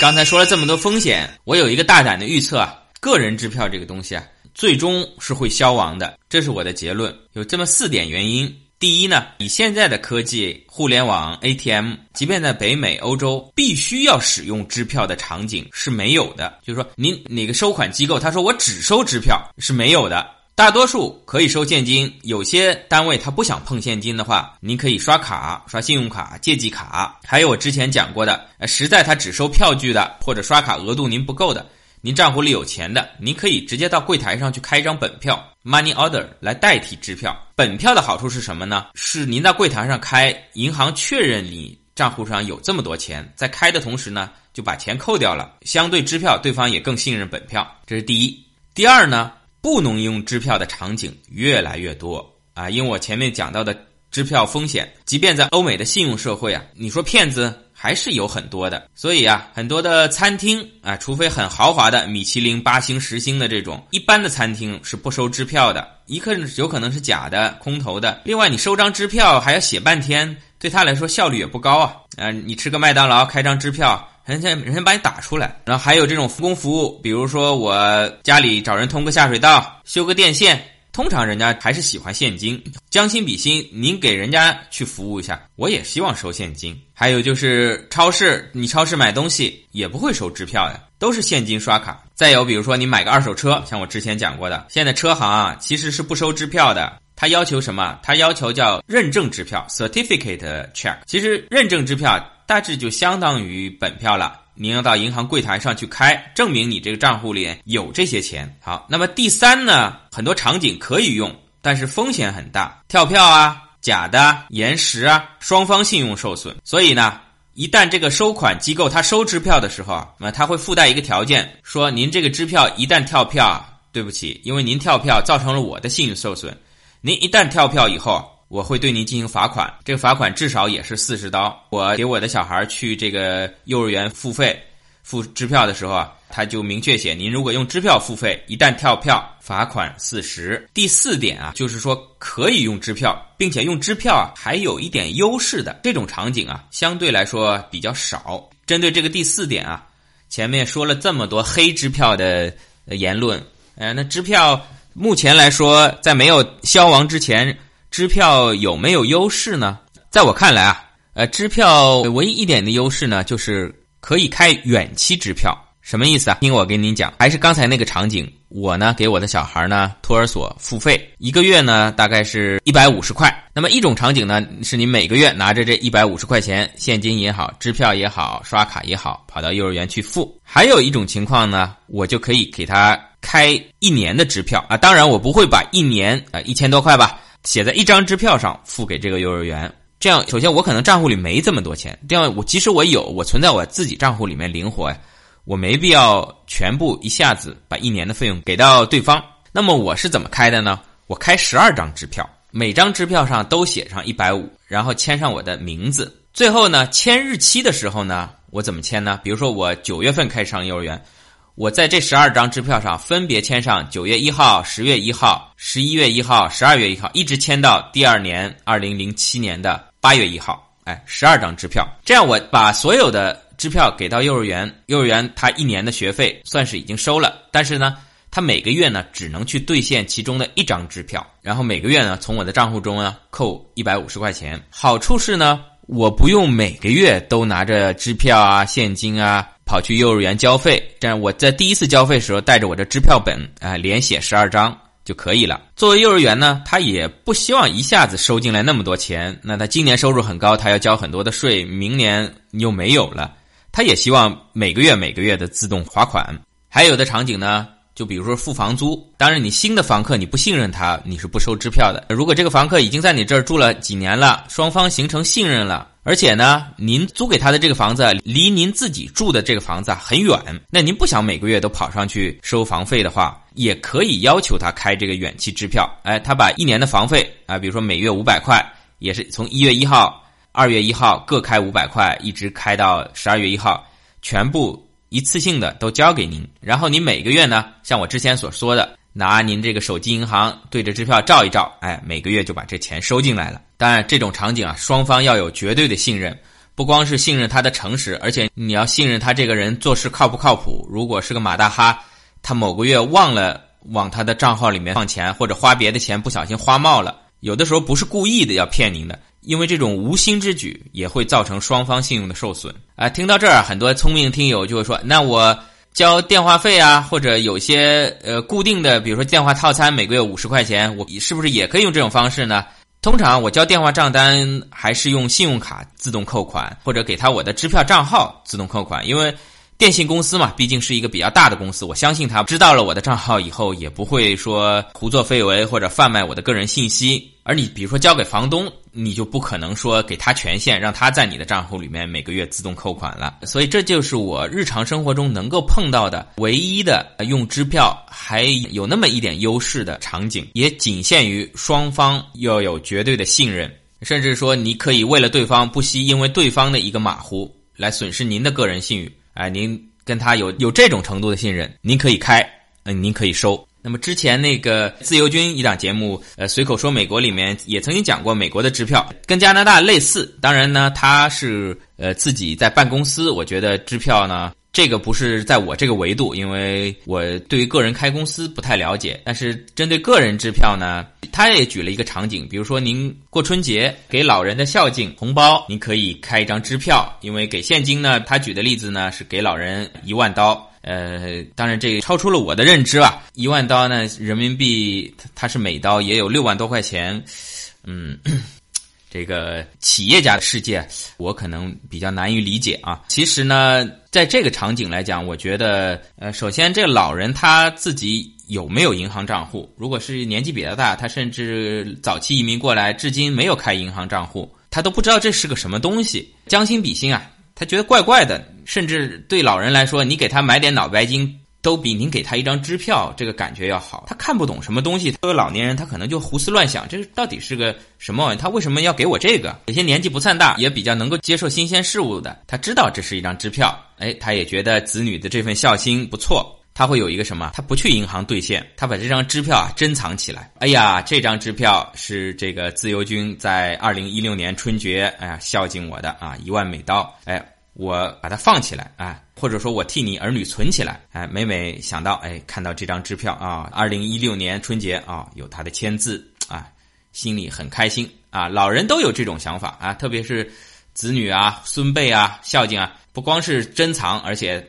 刚才说了这么多风险，我有一个大胆的预测，个人支票这个东西啊，最终是会消亡的，这是我的结论。有这么四点原因：第一呢，以现在的科技、互联网、ATM，即便在北美、欧洲，必须要使用支票的场景是没有的。就是说，您哪个收款机构他说我只收支票是没有的。大多数可以收现金，有些单位他不想碰现金的话，您可以刷卡、刷信用卡、借记卡，还有我之前讲过的，实在他只收票据的，或者刷卡额度您不够的，您账户里有钱的，您可以直接到柜台上去开一张本票 （money order） 来代替支票。本票的好处是什么呢？是您到柜台上开，银行确认你账户上有这么多钱，在开的同时呢，就把钱扣掉了，相对支票，对方也更信任本票。这是第一。第二呢？不能用支票的场景越来越多啊！因为我前面讲到的支票风险，即便在欧美的信用社会啊，你说骗子还。是有很多的。所以啊，很多的餐厅啊，除非很豪华的米其林八星、十星的这种，一般的餐厅是不收支票的。一个有可能是假的、空投的。另外，你收张支票还要写半天，对他来说效率也不高啊。啊，你吃个麦当劳，开张支票。人家人家把你打出来，然后还有这种复工服务，比如说我家里找人通个下水道、修个电线，通常人家还是喜欢现金，将心比心，您给人家去服务一下，我也希望收现金。还有就是超市，你超市买东西也不会收支票呀，都是现金刷卡。再有比如说你买个二手车，像我之前讲过的，现在车行啊其实是不收支票的，他要求什么？他要求叫认证支票 （certificate check）。其实认证支票。大致就相当于本票了，您要到银行柜台上去开，证明你这个账户里有这些钱。好，那么第三呢，很多场景可以用，但是风险很大，跳票啊、假的、延时啊，双方信用受损。所以呢，一旦这个收款机构他收支票的时候啊，那他会附带一个条件，说您这个支票一旦跳票，对不起，因为您跳票造成了我的信用受损，您一旦跳票以后。我会对您进行罚款，这个罚款至少也是四十刀。我给我的小孩去这个幼儿园付费付支票的时候啊，他就明确写：您如果用支票付费，一旦跳票，罚款四十。第四点啊，就是说可以用支票，并且用支票啊还有一点优势的这种场景啊，相对来说比较少。针对这个第四点啊，前面说了这么多黑支票的言论，呃，那支票目前来说，在没有消亡之前。支票有没有优势呢？在我看来啊，呃，支票唯一一点的优势呢，就是可以开远期支票。什么意思啊？听我跟您讲，还是刚才那个场景，我呢给我的小孩呢托儿所付费，一个月呢大概是一百五十块。那么一种场景呢，是你每个月拿着这一百五十块钱现金也好，支票也好，刷卡也好，跑到幼儿园去付。还有一种情况呢，我就可以给他开一年的支票啊，当然我不会把一年啊一千多块吧。写在一张支票上付给这个幼儿园，这样首先我可能账户里没这么多钱，这样我即使我有，我存在我自己账户里面灵活呀，我没必要全部一下子把一年的费用给到对方。那么我是怎么开的呢？我开十二张支票，每张支票上都写上一百五，然后签上我的名字。最后呢，签日期的时候呢，我怎么签呢？比如说我九月份开始上幼儿园。我在这十二张支票上分别签上九月一号、十月一号、十一月一号、十二月一号，一直签到第二年二零零七年的八月一号。哎，十二张支票，这样我把所有的支票给到幼儿园，幼儿园他一年的学费算是已经收了，但是呢，他每个月呢只能去兑现其中的一张支票，然后每个月呢从我的账户中呢扣一百五十块钱。好处是呢，我不用每个月都拿着支票啊、现金啊。跑去幼儿园交费，这样我在第一次交费时候带着我的支票本啊，连写十二张就可以了。作为幼儿园呢，他也不希望一下子收进来那么多钱，那他今年收入很高，他要交很多的税，明年又没有了，他也希望每个月每个月的自动划款。还有的场景呢，就比如说付房租，当然你新的房客你不信任他，你是不收支票的。如果这个房客已经在你这儿住了几年了，双方形成信任了。而且呢，您租给他的这个房子离您自己住的这个房子很远，那您不想每个月都跑上去收房费的话，也可以要求他开这个远期支票。哎，他把一年的房费啊，比如说每月五百块，也是从一月一号、二月一号各开五百块，一直开到十二月一号，全部一次性的都交给您。然后您每个月呢，像我之前所说的。拿您这个手机银行对着支票照一照，哎，每个月就把这钱收进来了。当然，这种场景啊，双方要有绝对的信任，不光是信任他的诚实，而且你要信任他这个人做事靠不靠谱。如果是个马大哈，他某个月忘了往他的账号里面放钱，或者花别的钱不小心花冒了，有的时候不是故意的要骗您的，因为这种无心之举也会造成双方信用的受损。啊，听到这儿，很多聪明听友就会说，那我。交电话费啊，或者有些呃固定的，比如说电话套餐，每个月五十块钱，我是不是也可以用这种方式呢？通常我交电话账单还是用信用卡自动扣款，或者给他我的支票账号自动扣款，因为电信公司嘛，毕竟是一个比较大的公司，我相信他知道了我的账号以后，也不会说胡作非为或者贩卖我的个人信息。而你比如说交给房东，你就不可能说给他权限，让他在你的账户里面每个月自动扣款了。所以这就是我日常生活中能够碰到的唯一的用支票还有那么一点优势的场景，也仅限于双方要有绝对的信任，甚至说你可以为了对方不惜因为对方的一个马虎，来损失您的个人信誉，哎，您跟他有有这种程度的信任，您可以开，嗯，您可以收。那么之前那个自由军一档节目，呃，随口说美国里面也曾经讲过美国的支票跟加拿大类似，当然呢，他是呃自己在办公司，我觉得支票呢。这个不是在我这个维度，因为我对于个人开公司不太了解。但是针对个人支票呢，他也举了一个场景，比如说您过春节给老人的孝敬红包，您可以开一张支票，因为给现金呢，他举的例子呢是给老人一万刀。呃，当然这超出了我的认知啊，一万刀呢人民币它是每刀也有六万多块钱，嗯。这个企业家的世界，我可能比较难于理解啊。其实呢，在这个场景来讲，我觉得，呃，首先这老人他自己有没有银行账户？如果是年纪比较大，他甚至早期移民过来，至今没有开银行账户，他都不知道这是个什么东西。将心比心啊，他觉得怪怪的。甚至对老人来说，你给他买点脑白金。都比您给他一张支票这个感觉要好。他看不懂什么东西，作为老年人，他可能就胡思乱想，这到底是个什么玩意？他为什么要给我这个？有些年纪不算大，也比较能够接受新鲜事物的，他知道这是一张支票，哎，他也觉得子女的这份孝心不错。他会有一个什么？他不去银行兑现，他把这张支票啊珍藏起来。哎呀，这张支票是这个自由军在二零一六年春节，哎呀孝敬我的啊，一万美刀，哎。我把它放起来啊，或者说我替你儿女存起来，哎，每每想到，哎，看到这张支票啊，二零一六年春节啊，有他的签字啊，心里很开心啊。老人都有这种想法啊，特别是子女啊、孙辈啊、孝敬啊，不光是珍藏，而且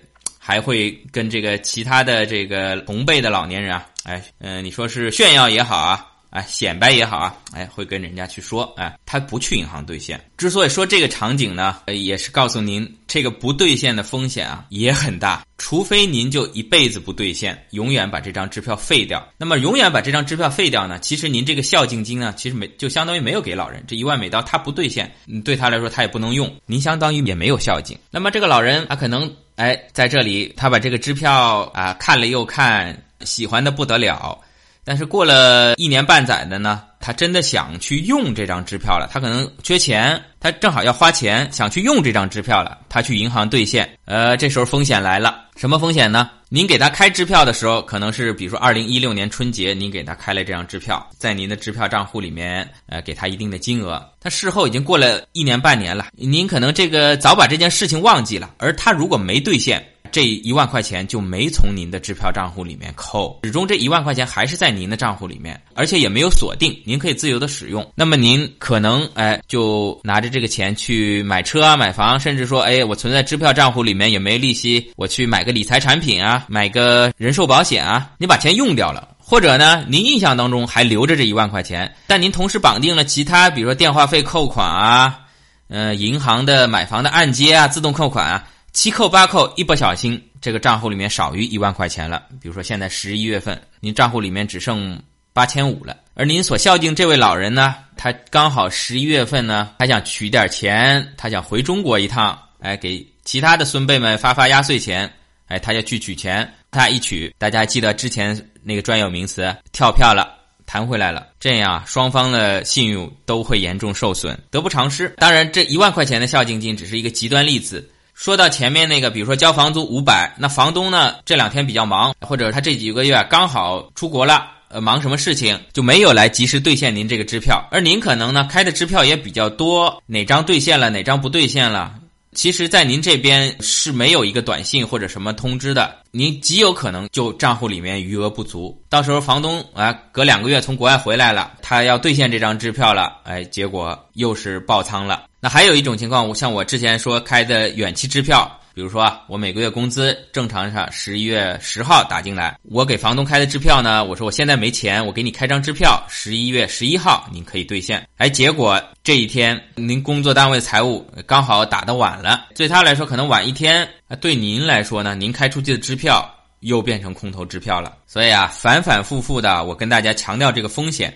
还会跟这个其他的这个同辈的老年人啊，哎，嗯，你说是炫耀也好啊。哎，显摆也好啊，哎，会跟人家去说，哎，他不去银行兑现。之所以说这个场景呢，也是告诉您，这个不兑现的风险啊也很大。除非您就一辈子不兑现，永远把这张支票废掉。那么永远把这张支票废掉呢？其实您这个孝敬金呢，其实没就相当于没有给老人这一万美刀，他不兑现，对他来说他也不能用，您相当于也没有孝敬。那么这个老人他可能哎在这里，他把这个支票啊看了又看，喜欢的不得了。但是过了一年半载的呢，他真的想去用这张支票了。他可能缺钱，他正好要花钱，想去用这张支票了。他去银行兑现，呃，这时候风险来了。什么风险呢？您给他开支票的时候，可能是比如说二零一六年春节，您给他开了这张支票，在您的支票账户里面，呃，给他一定的金额。他事后已经过了一年半年了，您可能这个早把这件事情忘记了。而他如果没兑现。这一万块钱就没从您的支票账户里面扣，始终这一万块钱还是在您的账户里面，而且也没有锁定，您可以自由的使用。那么您可能哎，就拿着这个钱去买车啊、买房，甚至说哎，我存在支票账户里面也没利息，我去买个理财产品啊，买个人寿保险啊，你把钱用掉了，或者呢，您印象当中还留着这一万块钱，但您同时绑定了其他，比如说电话费扣款啊，呃，银行的买房的按揭啊，自动扣款啊。七扣八扣，一不小心，这个账户里面少于一万块钱了。比如说，现在十一月份，您账户里面只剩八千五了。而您所孝敬这位老人呢，他刚好十一月份呢，他想取点钱，他想回中国一趟，哎，给其他的孙辈们发发压岁钱，哎，他要去取钱，他一取，大家记得之前那个专有名词跳票了，弹回来了，这样双方的信用都会严重受损，得不偿失。当然，这一万块钱的孝敬金只是一个极端例子。说到前面那个，比如说交房租五百，那房东呢这两天比较忙，或者他这几个月刚好出国了，呃，忙什么事情就没有来及时兑现您这个支票，而您可能呢开的支票也比较多，哪张兑现了，哪张不兑现了。其实，在您这边是没有一个短信或者什么通知的，您极有可能就账户里面余额不足。到时候房东啊，隔两个月从国外回来了，他要兑现这张支票了，哎，结果又是爆仓了。那还有一种情况，我像我之前说开的远期支票。比如说，我每个月工资正常上十一月十号打进来，我给房东开的支票呢，我说我现在没钱，我给你开张支票，十一月十一号您可以兑现。哎，结果这一天您工作单位财务刚好打的晚了，对他来说可能晚一天，对您来说呢，您开出去的支票又变成空头支票了。所以啊，反反复复的我跟大家强调这个风险，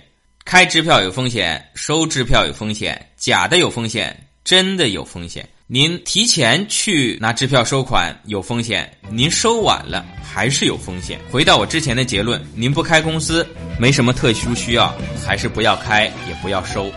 开支票有风险，收支票有风险，假的有风险，真的有风险。您提前去拿支票收款有风险，您收晚了还是有风险。回到我之前的结论，您不开公司，没什么特殊需要，还是不要开，也不要收。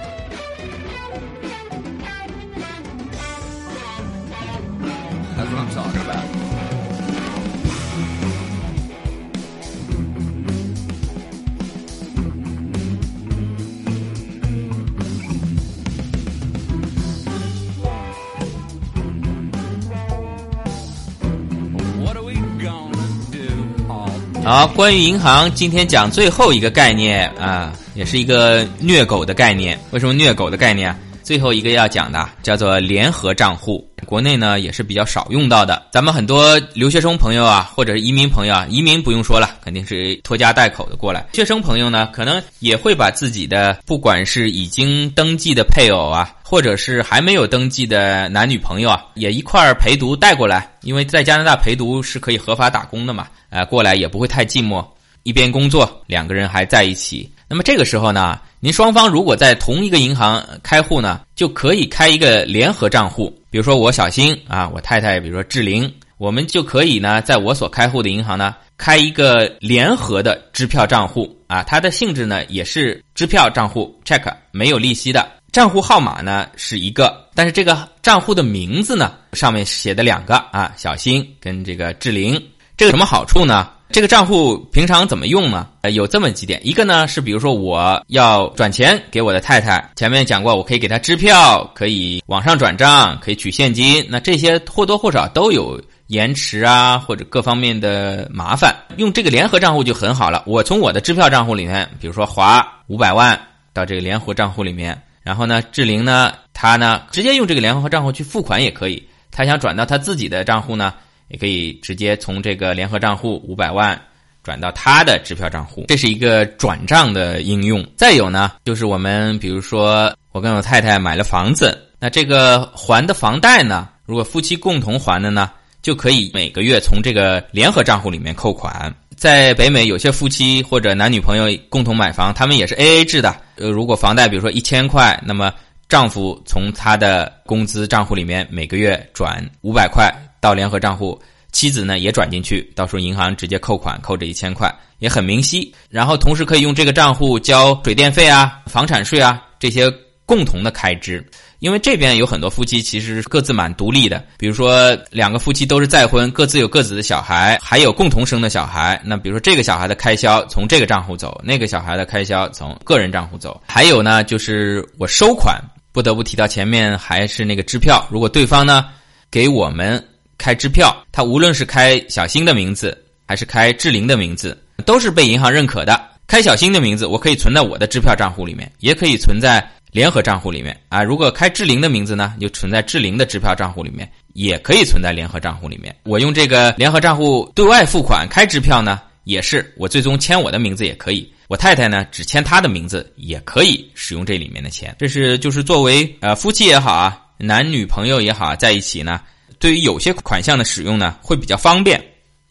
好，关于银行，今天讲最后一个概念啊，也是一个虐狗的概念。为什么虐狗的概念？最后一个要讲的叫做联合账户，国内呢也是比较少用到的。咱们很多留学生朋友啊，或者是移民朋友啊，移民不用说了，肯定是拖家带口的过来。学生朋友呢，可能也会把自己的不管是已经登记的配偶啊，或者是还没有登记的男女朋友啊，也一块儿陪读带过来，因为在加拿大陪读是可以合法打工的嘛，啊，过来也不会太寂寞，一边工作，两个人还在一起。那么这个时候呢，您双方如果在同一个银行开户呢，就可以开一个联合账户。比如说我小新啊，我太太，比如说志玲，我们就可以呢，在我所开户的银行呢，开一个联合的支票账户啊。它的性质呢也是支票账户，check 没有利息的。账户号码呢是一个，但是这个账户的名字呢上面写的两个啊，小新跟这个志玲，这个什么好处呢？这个账户平常怎么用呢？呃，有这么几点，一个呢是比如说我要转钱给我的太太，前面讲过，我可以给她支票，可以网上转账，可以取现金，那这些或多或少都有延迟啊或者各方面的麻烦。用这个联合账户就很好了，我从我的支票账户里面，比如说划五百万到这个联合账户里面，然后呢，志玲呢，她呢直接用这个联合账户去付款也可以，她想转到她自己的账户呢。也可以直接从这个联合账户五百万转到他的支票账户，这是一个转账的应用。再有呢，就是我们比如说我跟我太太买了房子，那这个还的房贷呢，如果夫妻共同还的呢，就可以每个月从这个联合账户里面扣款。在北美，有些夫妻或者男女朋友共同买房，他们也是 A A 制的。呃，如果房贷比如说一千块，那么丈夫从他的工资账户里面每个月转五百块。到联合账户，妻子呢也转进去，到时候银行直接扣款，扣这一千块也很明晰。然后同时可以用这个账户交水电费啊、房产税啊这些共同的开支。因为这边有很多夫妻其实各自蛮独立的，比如说两个夫妻都是再婚，各自有各自的小孩，还有共同生的小孩。那比如说这个小孩的开销从这个账户走，那个小孩的开销从个人账户走。还有呢，就是我收款不得不提到前面还是那个支票，如果对方呢给我们。开支票，他无论是开小新的名字，还是开志玲的名字，都是被银行认可的。开小新的名字，我可以存在我的支票账户里面，也可以存在联合账户里面啊。如果开志玲的名字呢，就存在志玲的支票账户里面，也可以存在联合账户里面。我用这个联合账户对外付款开支票呢，也是我最终签我的名字也可以。我太太呢，只签她的名字也可以使用这里面的钱。这是就是作为呃夫妻也好啊，男女朋友也好，在一起呢。对于有些款项的使用呢，会比较方便，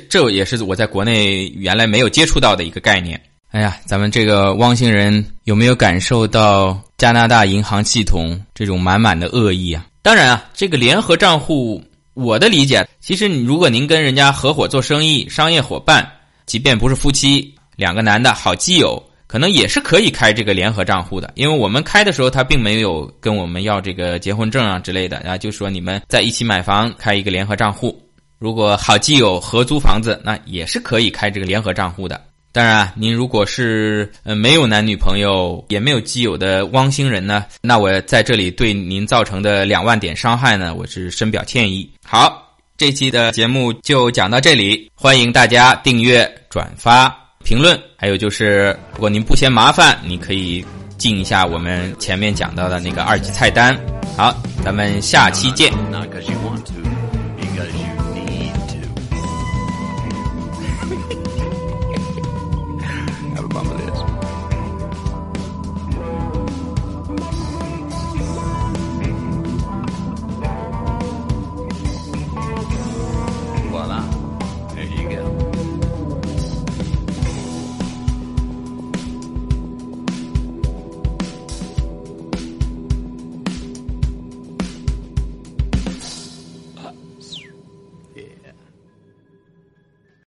这也是我在国内原来没有接触到的一个概念。哎呀，咱们这个汪星人有没有感受到加拿大银行系统这种满满的恶意啊？当然啊，这个联合账户，我的理解，其实如果您跟人家合伙做生意、商业伙伴，即便不是夫妻，两个男的好基友。可能也是可以开这个联合账户的，因为我们开的时候他并没有跟我们要这个结婚证啊之类的，然后就说你们在一起买房开一个联合账户。如果好基友合租房子，那也是可以开这个联合账户的。当然，您如果是呃没有男女朋友也没有基友的汪星人呢，那我在这里对您造成的两万点伤害呢，我是深表歉意。好，这期的节目就讲到这里，欢迎大家订阅转发。评论，还有就是，如果您不嫌麻烦，你可以进一下我们前面讲到的那个二级菜单。好，咱们下期见。